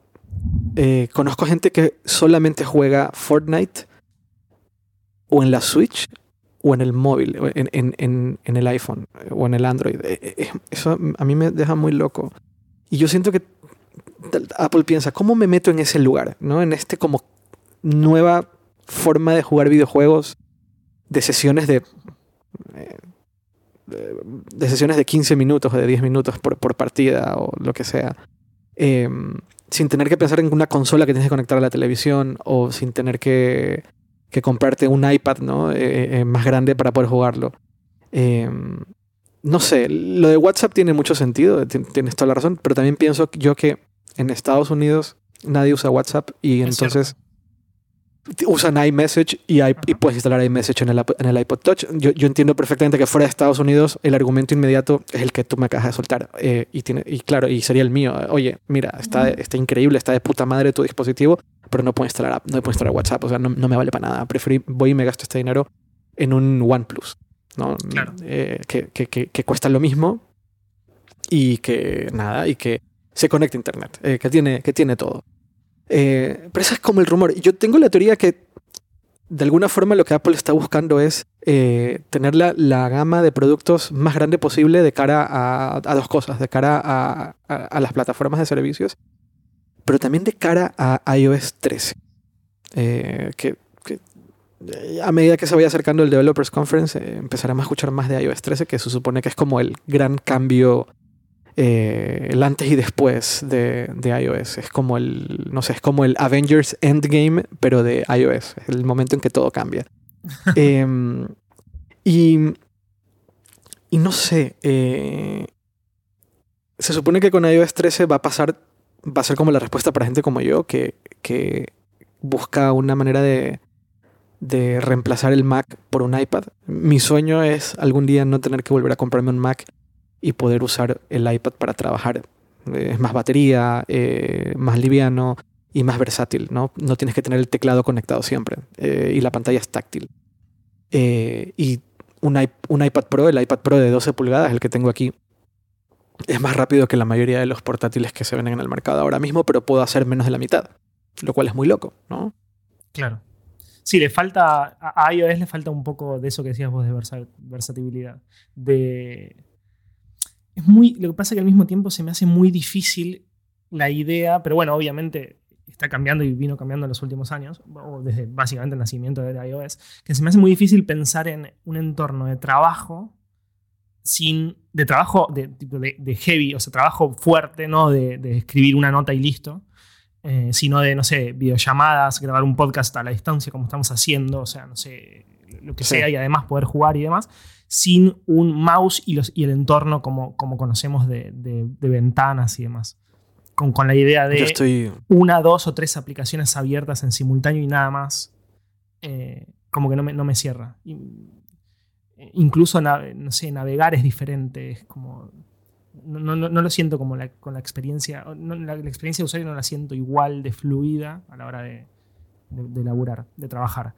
A: eh, conozco gente que solamente juega Fortnite o en la Switch o en el móvil, en, el iPhone o en el Android. Eh, eh, eso a mí me deja muy loco. Y yo siento que Apple piensa, ¿cómo me meto en ese lugar? ¿no? En este como nueva forma de jugar videojuegos de sesiones de de sesiones de 15 minutos o de 10 minutos por, por partida o lo que sea. Em, sin tener que pensar en una consola que tienes que conectar a la televisión o sin tener que, que comprarte un iPad ¿no? Eh, eh, más grande para poder jugarlo. Em, no sé, lo de WhatsApp tiene mucho sentido, tienes toda la razón, pero también pienso yo que en Estados Unidos nadie usa WhatsApp y entonces usan iMessage y, y, puedes instalar iMessage en el, en el iPod Touch. Yo, yo, entiendo perfectamente que fuera de Estados Unidos el argumento inmediato es el que tú me acabas de soltar. Eh, y, tiene, y claro, y sería el mío. Oye, mira, está, está increíble, está de puta madre tu dispositivo, pero no puedo instalar, no puedo instalar WhatsApp. O sea, no, no me vale para nada. Preferí, voy y me gasto este dinero en un OnePlus, ¿no? Eh, que, que, que, cuesta lo mismo y que nada, y que se conecta a Internet, eh, que, tiene, que tiene todo. Eh, pero eso es como el rumor. Yo tengo la teoría que de alguna forma lo que Apple está buscando es eh, tener la, la, gama de productos más grande posible de cara a, a dos cosas, de cara a, a, las plataformas de servicios, pero también de cara a iOS 13. Eh, que, eh, a medida que se vaya acercando el Developers Conference, eh, empezaremos a escuchar más de iOS 13, que se supone que es como el gran cambio, eh, el antes y después de, de, iOS. Es como el, no sé, es como el Avengers Endgame, pero de iOS. Es el momento en que todo cambia. Em, y, y no sé, se supone que con iOS 13 va a pasar, va a ser como la respuesta para gente como yo, que, que busca una manera de de reemplazar el Mac por un iPad. Mi sueño es algún día no tener que volver a comprarme un Mac y poder usar el iPad para trabajar. Es más batería, eh, más liviano y más versátil, ¿no? No tienes que tener el teclado conectado siempre eh, y la pantalla es táctil. Eh, y un, un iPad Pro, el iPad Pro de 12 pulgadas, el que tengo aquí, es más rápido que la mayoría de los portátiles que se venden en el mercado ahora mismo, pero puedo hacer menos de la mitad, lo cual es muy loco, ¿no?
B: Claro. Sí, le falta. A iOS le falta un poco de eso que decías vos de versatilidad. De. Es muy. Lo que pasa es que al mismo tiempo se me hace muy difícil la idea, pero bueno, obviamente está cambiando y vino cambiando en los últimos años, desde básicamente el nacimiento de iOS, que se me hace muy difícil pensar en un entorno de trabajo sin. de trabajo de, de, heavy, o sea, trabajo fuerte, ¿no? De, de escribir una nota y listo eh, sino de, no sé, videollamadas, grabar un podcast a la distancia como estamos haciendo, o sea, no sé, lo que sea, y además poder jugar y demás, sin un mouse y, los, y el entorno como, como conocemos de, ventanas y demás. Con, con la idea de una, dos o tres aplicaciones abiertas en simultáneo y nada más, eh, como que no me, no me cierra. incluso, no sé, navegar es diferente, es como no, lo siento como con la experiencia, la, experiencia de usuario no la siento igual de fluida a la hora de, de, laburar, de trabajar.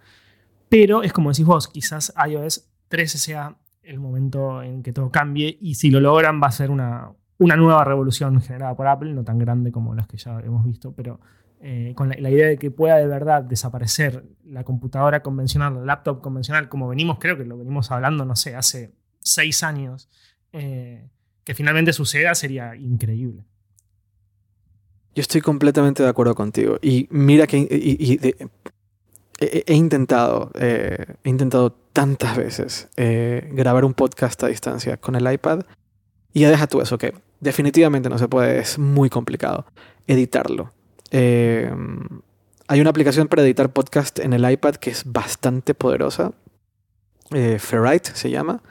B: Pero es como decís vos, quizás iOS 13 sea el momento en que todo cambie y si lo logran va a ser una, una nueva revolución generada por Apple, no tan grande como las que ya hemos visto, pero eh, con la, idea de que pueda de verdad desaparecer la computadora convencional, la laptop convencional, como venimos, creo que lo venimos hablando, no sé, hace seis años. Eh, que finalmente suceda sería increíble.
A: Yo estoy completamente de acuerdo contigo. Y mira que he, intentado, eh, he intentado tantas veces eh, grabar un podcast a distancia con el iPad. Y ya deja tú eso, que definitivamente no se puede, es muy complicado editarlo. Eh, hay una aplicación para editar podcast en el iPad que es bastante poderosa. Ferrite se llama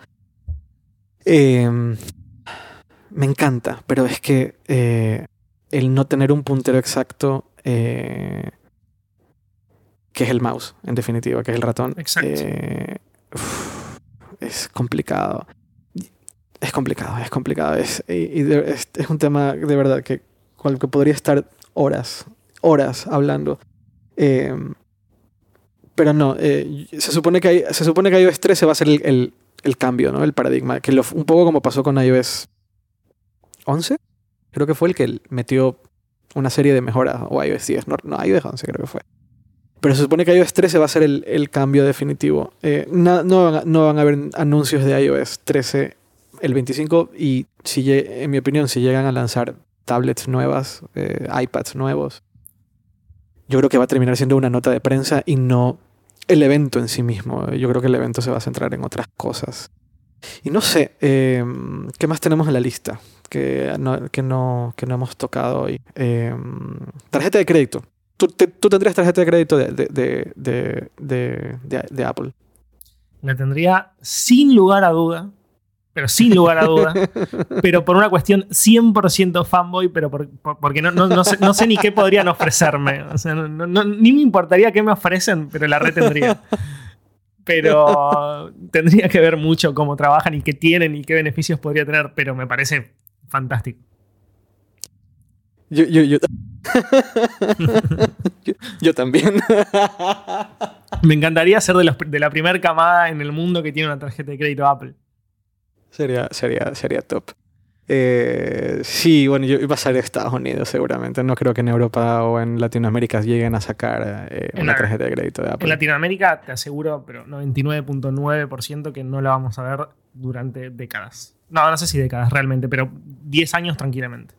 A: me encanta, pero es que el no tener un puntero exacto, que es el mouse, en definitiva, que es el ratón, eh, es complicado. Es complicado, es complicado. Es, es, un tema de verdad que, que podría estar horas, horas hablando. pero no, se, supone que hay, se supone que iOS 13 va a ser el, el, cambio, ¿no? el paradigma. Que un poco como pasó con iOS 11, creo que fue el que metió una serie de mejoras, o iOS 10, no, no iOS 11 creo que fue. Pero se supone que iOS 13 va a ser el, cambio definitivo. Eh, no, no, van a haber anuncios de iOS 13 el 25 y si, en mi opinión, si llegan a lanzar tablets nuevas, eh, iPads nuevos, yo creo que va a terminar siendo una nota de prensa y no el evento en sí mismo. Yo creo que el evento se va a centrar en otras cosas. Y no sé, eh, ¿qué más tenemos en la lista? que no, que no, que no hemos tocado hoy. Em, tarjeta de crédito. ¿Tú, ¿Tú, tendrías tarjeta de crédito de, de, de, de, Apple?
B: La tendría sin lugar a duda, pero sin lugar a duda, pero por una cuestión 100% fanboy, pero porque no, no, no, sé, no, sé, ni qué podrían ofrecerme. O sea, ni me importaría qué me ofrecen, pero la red tendría. Pero tendría que ver mucho cómo trabajan y qué tienen y qué beneficios podría tener, pero me parece fantástico.
A: Yo, yo, yo, yo, también.
B: Me encantaría ser de, de la primera camada en el mundo que tiene una tarjeta de crédito Apple.
A: Sería, sería, sería top. Eh, sí, bueno, yo iba a ser de Estados Unidos seguramente. No creo que en Europa o en Latinoamérica lleguen a sacar eh, una tarjeta de crédito de Apple.
B: En Latinoamérica te aseguro, pero 99.9% que no la vamos a ver durante décadas. No, no sé si décadas realmente, pero 10 años tranquilamente.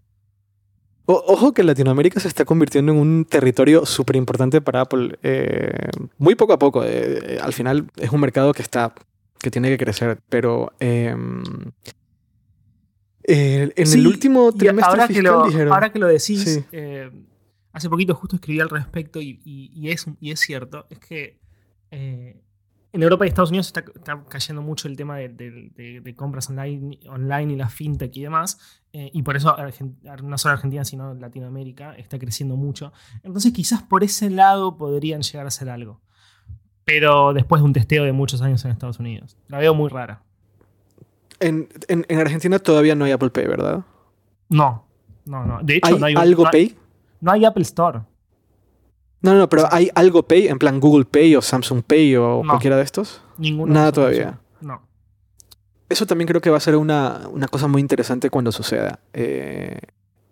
A: Ojo que Latinoamérica se está convirtiendo en un territorio súper importante para Apple. Eh, muy poco a poco. Eh, al final es un mercado que está. que tiene que crecer. Pero. Em, en el último trimestre
B: ahora
A: fiscal
B: que lo,
A: dijeron,
B: Ahora que lo decís, hace poquito justo escribí al respecto y, es, y es cierto. Es que en Europa y Estados Unidos está, cayendo mucho el tema de, compras online, online, y la fintech y demás. Eh, y por eso no solo Argentina, sino Latinoamérica está creciendo mucho. Entonces quizás por ese lado podrían llegar a hacer algo. Pero después de un testeo de muchos años en Estados Unidos. La veo muy rara.
A: En, Argentina todavía no hay Apple Pay, ¿verdad?
B: No, no, no. De hecho,
A: ¿Hay
B: no hay
A: algo Pay?
B: No hay Apple Store.
A: No, no, pero ¿hay algo Pay? En plan Google Pay o Samsung Pay o cualquiera de estos?
B: Ninguno.
A: Nada todavía.
B: No.
A: Eso también creo que va a ser una, cosa muy interesante cuando suceda eh,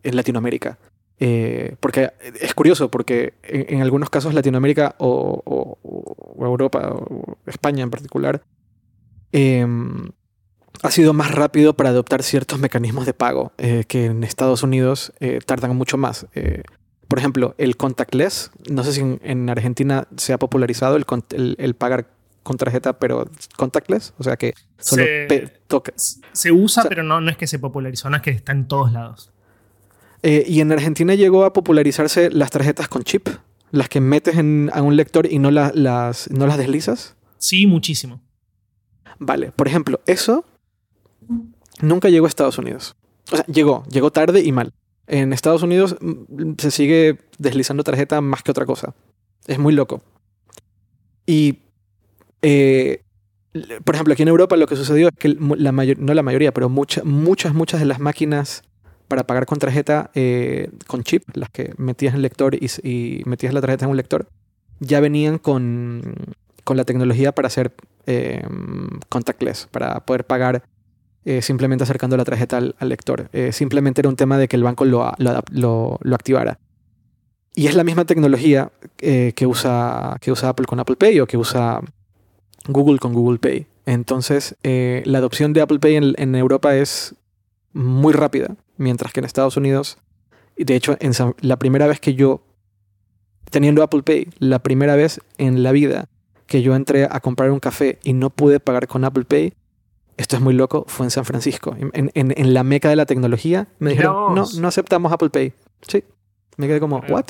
A: en Latinoamérica. Eh, porque es curioso, porque en, algunos casos Latinoamérica o, Europa, o España en particular, em, ha sido más rápido para adoptar ciertos mecanismos de pago eh, que en Estados Unidos tardan mucho más. Por ejemplo, el contactless, no sé si en, Argentina se ha popularizado el, el, pagar con tarjeta, pero contactless, o sea que solo
B: se, se usa, pero no, no es que se popularizó, no es que está en todos lados.
A: Eh, y en Argentina llegó a popularizarse las tarjetas con chip, las que metes en, a un lector y no, las, no las deslizas.
B: Sí, muchísimo.
A: Vale, por ejemplo, eso nunca llegó a Estados Unidos. O sea, llegó, llegó tarde y mal. En Estados Unidos mm, se sigue deslizando tarjeta más que otra cosa. Es muy loco. Y, eh, por ejemplo, aquí en Europa lo que sucedió es que la mayor, no la mayoría, pero muchas, muchas, muchas de las máquinas para pagar con tarjeta eh, con chip, las que metías en el lector y, metías la tarjeta en un lector, ya venían con, con la tecnología para hacer eh, contactless, para poder pagar eh, simplemente acercando la tarjeta al, lector. Eh, simplemente era un tema de que el banco lo, lo, activara. Y es la misma tecnología eh, que, usa, que usa Apple con Apple Pay o que usa Google con Google Pay. Entonces, la adopción de Apple Pay en, Europa es muy rápida, mientras que en Estados Unidos, de hecho, en la primera vez que yo, teniendo Apple Pay, la primera vez en la vida que yo entré a comprar un café y no pude pagar con Apple Pay, esto es muy loco, fue en San Francisco, en, la meca de la tecnología. Me dijeron, no, no aceptamos Apple Pay. Sí. Me quedé como, ¿what?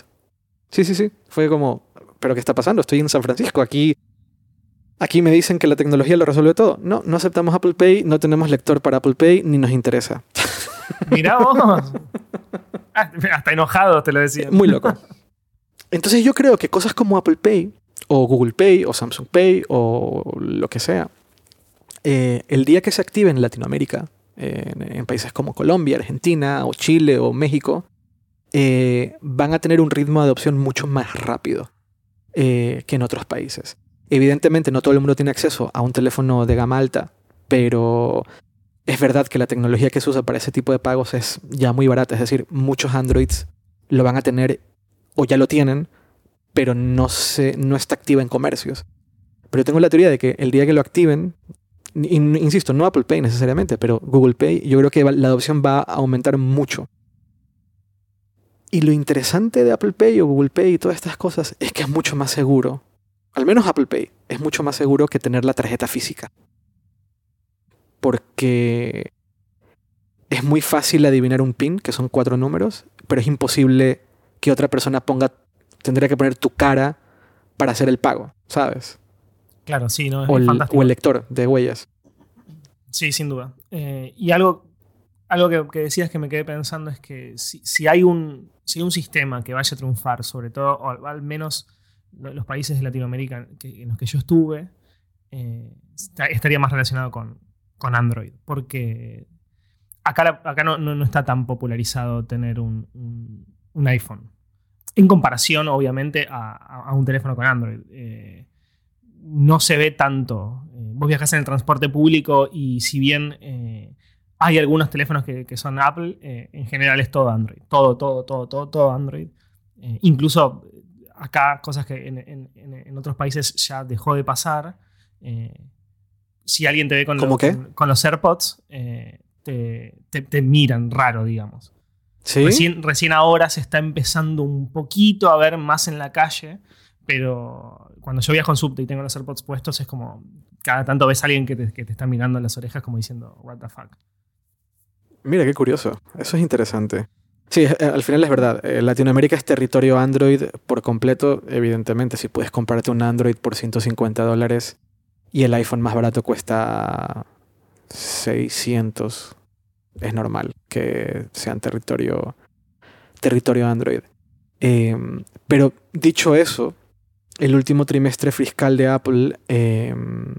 A: Sí, sí, sí. Fue como, ¿pero qué está pasando? Estoy en San Francisco. Aquí, aquí me dicen que la tecnología lo resuelve todo. No, no aceptamos Apple Pay, no tenemos lector para Apple Pay, ni nos interesa.
B: Mira vos. Ah, hasta enojado te lo decía.
A: Muy loco. Entonces yo creo que cosas como Apple Pay, o Google Pay, o Samsung Pay, o lo que sea, eh, el día que se active en Latinoamérica, en, países como Colombia, Argentina, o Chile, o México, eh, van a tener un ritmo de adopción mucho más rápido eh, que en otros países. Evidentemente no todo el mundo tiene acceso a un teléfono de gama alta, pero es verdad que la tecnología que se usa para ese tipo de pagos es ya muy barata, es decir, muchos Androids lo van a tener o ya lo tienen, pero no, se, no está activa en comercios. Pero tengo la teoría de que el día que lo activen, insisto, no Apple Pay necesariamente, pero Google Pay, yo creo que la adopción va a aumentar mucho. Y lo interesante de Apple Pay o Google Pay y todas estas cosas es que es mucho más seguro. Al menos Apple Pay es mucho más seguro que tener la tarjeta física. Porque es muy fácil adivinar un PIN, que son cuatro números, pero es imposible que otra persona ponga, tendría que poner tu cara para hacer el pago, ¿sabes?
B: Claro, sí, ¿no? Es
A: o, el, lector de huellas.
B: Sí, sin duda. Eh, y algo, algo que, decías que me quedé pensando es que si, hay un, si un sistema que vaya a triunfar, sobre todo, o al menos los países de Latinoamérica en los que yo estuve, eh, estaría más relacionado con, con, Android. Porque acá, acá no, está tan popularizado tener un, iPhone. En comparación, obviamente, a, un teléfono con Android. Eh, no se ve tanto. Eh, vos viajas en el transporte público y si bien eh, hay algunos teléfonos que, son Apple, eh, en general es todo Android. Todo, todo, todo, todo, todo Android. incluso acá, cosas que en, otros países ya dejó de pasar. si alguien te ve con,
A: los,
B: con, los AirPods, te, miran raro, digamos.
A: ¿Sí?
B: Recién, recién ahora se está empezando un poquito a ver más en la calle, pero cuando yo viajo en subte y tengo los AirPods puestos es como cada tanto ves a alguien que te, está mirando las orejas como diciendo, what the fuck.
A: Mira, qué curioso. Eso es interesante. Sí, eh, al final es verdad. Eh, Latinoamérica es territorio Android por completo. Evidentemente, si puedes comprarte un Android por 150 dólares y el iPhone más barato cuesta 600, es normal que sean territorio, territorio Android. Em, pero dicho eso, el último trimestre fiscal de Apple em,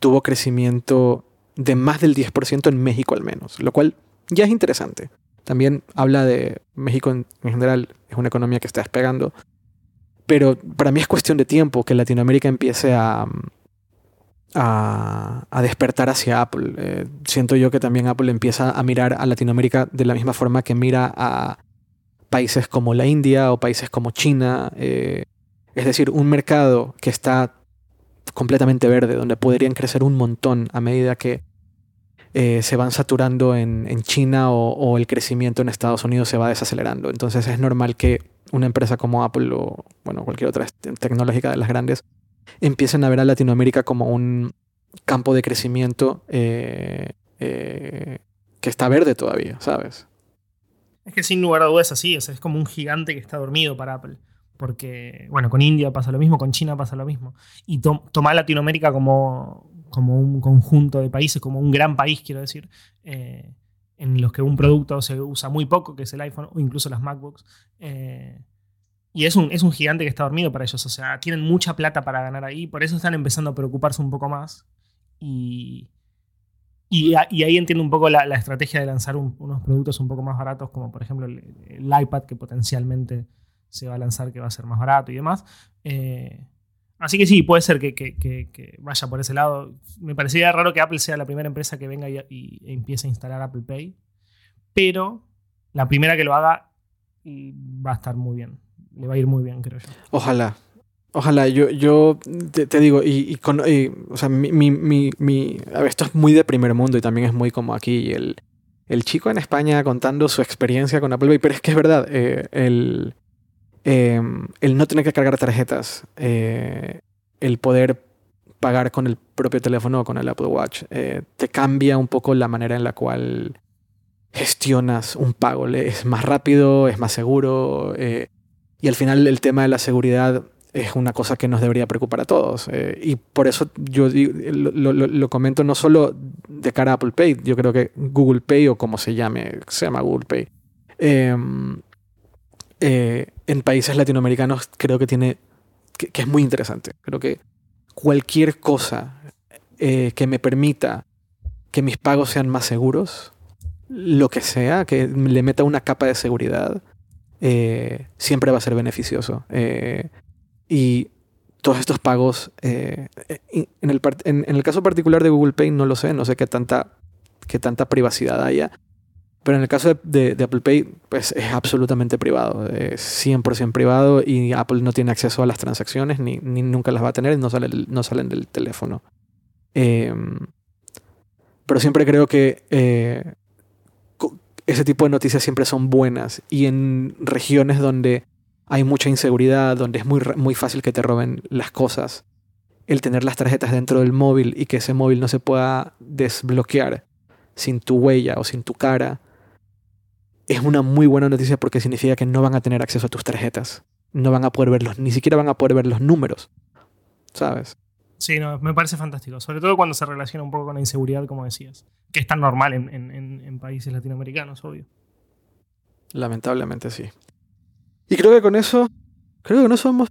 A: tuvo crecimiento de más del 10% en México al menos, lo cual ya es interesante. También habla de México en, general, es una economía que está despegando. Pero para mí es cuestión de tiempo que Latinoamérica empiece a, a, despertar hacia Apple. Eh, siento yo que también Apple empieza a mirar a Latinoamérica de la misma forma que mira a países como la India o países como China. Eh, es decir, un mercado que está completamente verde, donde podrían crecer un montón a medida que eh, se van saturando en, China o, el crecimiento en Estados Unidos se va desacelerando. Entonces es normal que una empresa como Apple o bueno, cualquier otra tecnológica de las grandes empiecen a ver a Latinoamérica como un campo de crecimiento eh, eh, que está verde todavía, ¿sabes?
B: Es que sin lugar a dudas así, es como un gigante que está dormido para Apple. Porque, bueno, con India pasa lo mismo, con China pasa lo mismo. Y tomar Latinoamérica como, como un conjunto de países, como un gran país, quiero decir, eh, en los que un producto se usa muy poco, que es el iPhone o incluso las MacBooks. Eh, y es un, es un gigante que está dormido para ellos, o sea, tienen mucha plata para ganar ahí, por eso están empezando a preocuparse un poco más. Y, y, ahí entiendo un poco la, estrategia de lanzar unos productos un poco más baratos, como por ejemplo el, iPad, que potencialmente se va a lanzar, que va a ser más barato y demás. Eh, Así que sí, puede ser que, vaya por ese lado. Me parecería raro que Apple sea la primera empresa que venga y, empiece a instalar Apple Pay. Pero la primera que lo haga va a estar muy bien. Le va a ir muy bien, creo yo.
A: Ojalá. Ojalá, yo, yo te, digo, y, o sea, mi, esto es muy de primer mundo y también es muy como aquí el, el chico en España contando su experiencia con Apple Pay, pero es que es verdad, eh, el, Em, el no tener que cargar tarjetas, eh, el poder pagar con el propio teléfono o con el Apple Watch, eh, te cambia un poco la manera en la cual gestionas un pago. Es más rápido, es más seguro eh, y al final el tema de la seguridad es una cosa que nos debería preocupar a todos. y por eso yo lo, lo, comento no solo de cara a Apple Pay, yo creo que Google Pay o como se llame, se llama Google Pay, em, eh, en países latinoamericanos creo que tiene, que, es muy interesante. Creo que cualquier cosa eh, que me permita que mis pagos sean más seguros, lo que sea, que le meta una capa de seguridad, eh, siempre va a ser beneficioso. y todos estos pagos, en el, en, el, caso particular de Google Pay no lo sé, no sé qué tanta, qué tanta privacidad haya, pero en el caso de, Apple Pay, pues es absolutamente privado, es 100% privado y Apple no tiene acceso a las transacciones ni, nunca las va a tener no, no salen del teléfono. Em, pero siempre creo que eh, ese tipo de noticias siempre son buenas y en regiones donde hay mucha inseguridad, donde es muy, muy fácil que te roben las cosas, el tener las tarjetas dentro del móvil y que ese móvil no se pueda desbloquear sin tu huella o sin tu cara, es una muy buena noticia porque significa que no van a tener acceso a tus tarjetas. No van a poder verlos, ni siquiera van a poder ver los números. ¿Sabes?
B: Sí, no, me parece fantástico. Sobre todo cuando se relaciona un poco con la inseguridad, como decías. Que es tan normal en, países latinoamericanos, obvio.
A: Lamentablemente sí. Y creo que con eso. Creo que con eso hemos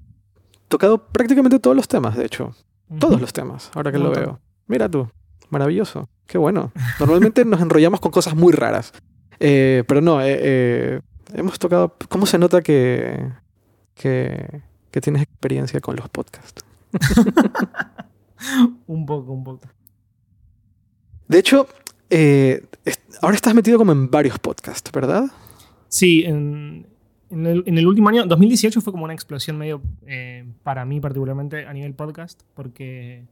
A: tocado prácticamente todos los temas, de hecho. Todos los temas, ahora que lo veo. Mira tú, maravilloso. Qué bueno. Normalmente nos enrollamos con cosas muy raras. Eh, pero no, eh, eh, hemos tocado. ¿Cómo se nota que, que, tienes experiencia con los podcasts?
B: un poco, un poco.
A: De hecho, ahora estás metido como en varios podcasts, ¿verdad?
B: Sí, en, el, último año, 2018 fue como una explosión medio para mí particularmente a nivel podcast, porque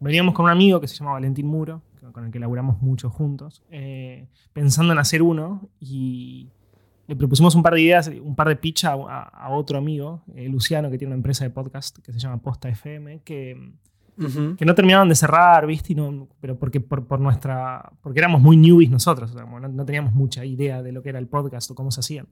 B: veníamos con un amigo que se llama Valentín Muro, con el que laburamos mucho juntos, eh, pensando en hacer uno y, le propusimos un par de ideas, un par de pitch a, otro amigo, eh, Luciano, que tiene una empresa de podcast que se llama Posta FM, que, que no terminaban de cerrar, ¿viste? no, pero porque, por, nuestra, porque éramos muy newbies nosotros, no, teníamos mucha idea de lo que era el podcast o cómo se hacían.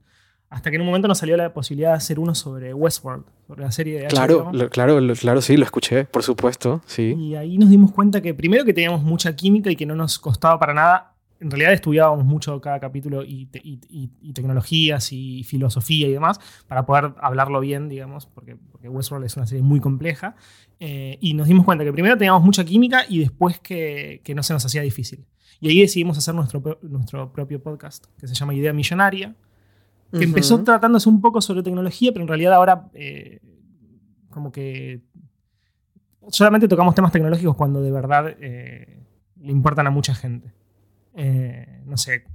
B: Hasta que en un momento nos salió la posibilidad de hacer uno sobre Westworld, sobre la serie de
A: Claro, claro, claro, sí, lo escuché, por supuesto, sí.
B: Y ahí nos dimos cuenta que primero que teníamos mucha química y que no nos costaba para nada en realidad estudiábamos mucho cada capítulo y, tecnologías y filosofía y demás para poder hablarlo bien, digamos, porque, porque Westworld es una serie muy compleja. Eh, y nos dimos cuenta que primero teníamos mucha química y después que, no se nos hacía difícil. Y ahí decidimos hacer nuestro, nuestro propio podcast, que se llama Idea Millonaria, que empezó tratándose un poco sobre tecnología, pero en realidad ahora eh, como que solamente tocamos temas tecnológicos cuando de verdad eh, le importan a mucha gente. Eh, no sé,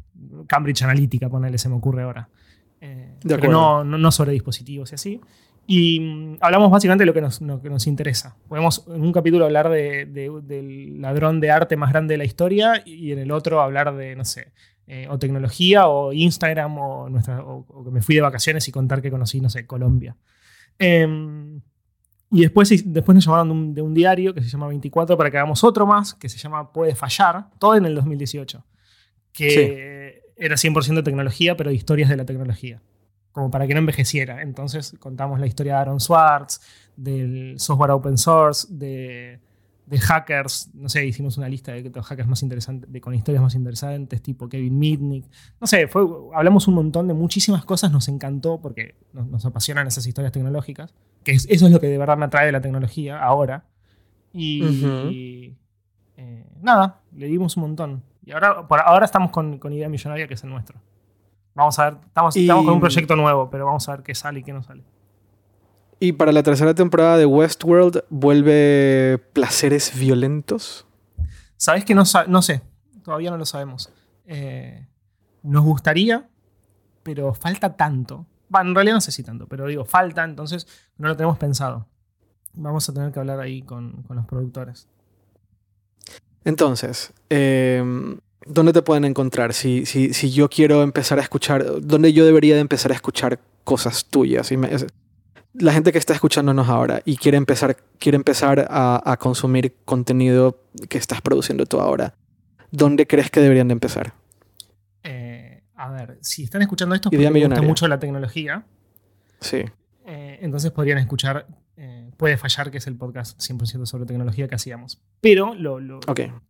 B: Cambridge Analytica, ponele, se me ocurre ahora. Eh, pero no, no, sobre dispositivos y así. Y mm, hablamos básicamente de lo que nos, que nos interesa. Podemos en un capítulo hablar de, del ladrón de arte más grande de la historia y en el otro hablar de, no sé, eh, o tecnología o Instagram o, nuestra, o, que me fui de vacaciones y contar que conocí, no sé, Colombia. Em, y después, después nos llamaron de un, diario que se llama 24 para que hagamos otro más, que se llama Puede Fallar, todo en el 2018. Que era 100% tecnología, pero historias de la tecnología. Como para que no envejeciera. Entonces contamos la historia de Aaron Swartz, del software open source, de, de hackers. No sé, hicimos una lista de, hackers más interesantes, de, con historias más interesantes, tipo Kevin Mitnick. No sé, fue, hablamos un montón de muchísimas cosas, nos encantó porque nos, nos apasionan esas historias tecnológicas que eso es lo que de verdad me atrae de la tecnología ahora. Y, eh, nada, le dimos un montón. Y ahora, por ahora estamos con, con, Idea Millonaria, que es el nuestro. Vamos a ver, estamos, estamos con un proyecto nuevo, pero vamos a ver qué sale y qué no sale.
A: Y para la tercera temporada de Westworld, ¿vuelve placeres violentos?
B: Sabes que no, no sé, todavía no lo sabemos. Eh, nos gustaría, pero falta tanto bueno, en realidad no sé si tanto, pero digo, falta, entonces no lo tenemos pensado. Vamos a tener que hablar ahí con, los productores.
A: Entonces, em, ¿dónde te pueden encontrar? Si, si, si, yo quiero empezar a escuchar, ¿dónde yo debería de empezar a escuchar cosas tuyas? La gente que está escuchándonos ahora y quiere empezar, quiere empezar a, a, consumir contenido que estás produciendo tú ahora, ¿dónde crees que deberían de empezar?
B: a ver, si están escuchando esto porque les gusta mucho la tecnología,
A: sí.
B: Eh, entonces podrían escuchar eh, Puede Fallar, que es el podcast 100% sobre tecnología que hacíamos. Pero lo,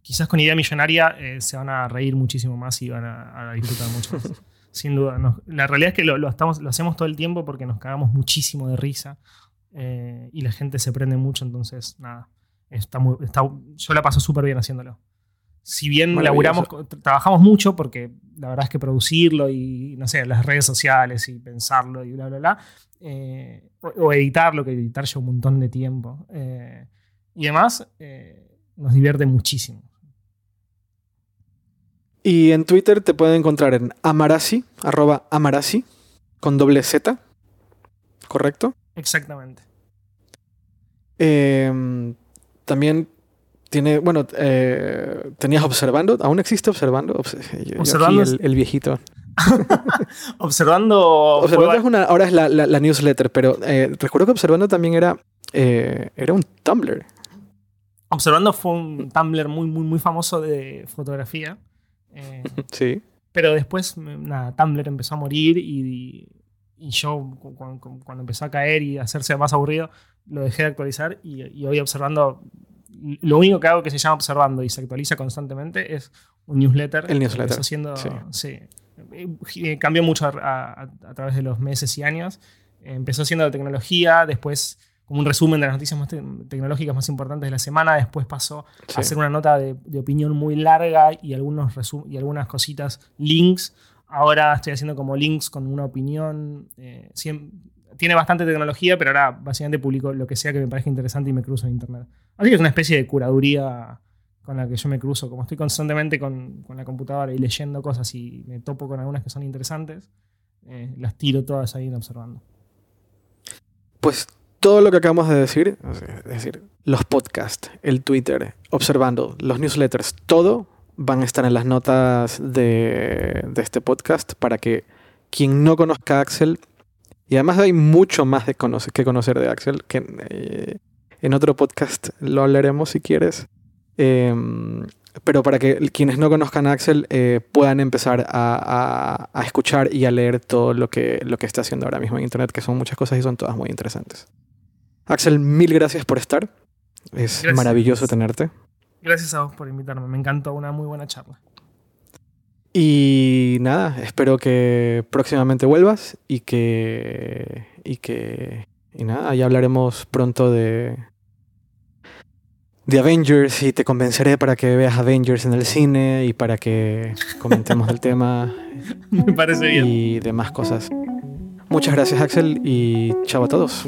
B: quizás con Idea Millonaria eh, se van a reír muchísimo más y van a, disfrutar mucho más. Sin duda. la realidad es que lo, estamos, lo hacemos todo el tiempo porque nos cagamos muchísimo de risa y la gente se prende mucho, entonces nada. Está muy, yo la paso súper bien haciéndolo si bien laburamos, trabajamos mucho, porque la verdad es que producirlo y, no sé, las redes sociales y pensarlo y bla, bla, bla, eh, o, editarlo, que editar lleva un montón de tiempo. Eh, y además, eh, nos divierte muchísimo.
A: Y en Twitter te pueden encontrar en amarasi, arroba amarasi, con doble Z, ¿correcto?
B: Exactamente.
A: también tiene, bueno, eh, tenías observando, aún existe observando. observando el, viejito.
B: observando.
A: Observando es una, ahora es la, la, newsletter, pero eh, recuerdo que observando también era, eh, era un Tumblr.
B: Observando fue un Tumblr muy, muy, muy famoso de fotografía.
A: sí.
B: Pero después, nada, Tumblr empezó a morir y, y yo, cuando, cuando, empezó a caer y a hacerse más aburrido, lo dejé de actualizar y, y hoy observando lo único que hago que se llama observando y se actualiza constantemente es un newsletter.
A: El newsletter.
B: Haciendo, sí. Eh, cambió mucho a, través de los meses y años. Empezó siendo de tecnología, después como un resumen de las noticias más tecnológicas más importantes de la semana, después pasó a hacer una nota de, opinión muy larga y, algunos y algunas cositas, links. Ahora estoy haciendo como links con una opinión. Eh, tiene bastante tecnología, pero ahora básicamente publico lo que sea que me parezca interesante y me cruzo en internet. Así que es una especie de curaduría con la que yo me cruzo. Como estoy constantemente con, la computadora y leyendo cosas y me topo con algunas que son interesantes, eh, las tiro todas ahí observando.
A: Pues todo lo que acabamos de decir, es decir, los podcasts, el Twitter, observando, los newsletters, todo van a estar en las notas de, de este podcast para que quien no conozca a Axel, y además hay mucho más de que conocer de Axel, que eh, en otro podcast lo hablaremos si quieres. Em, pero para que quienes no conozcan a Axel eh, puedan empezar a, escuchar y a leer todo lo que, lo que está haciendo ahora mismo en Internet, que son muchas cosas y son todas muy interesantes. Axel, mil gracias por estar. Es maravilloso tenerte.
B: Gracias a vos por invitarme. Me encantó una muy buena charla.
A: Y nada, espero que próximamente vuelvas y que. Y que. Y nada, ya hablaremos pronto de. De Avengers y te convenceré para que veas Avengers en el cine y para que comentemos el tema.
B: Me parece bien.
A: Y demás cosas. Muchas gracias, Axel, y chao a todos.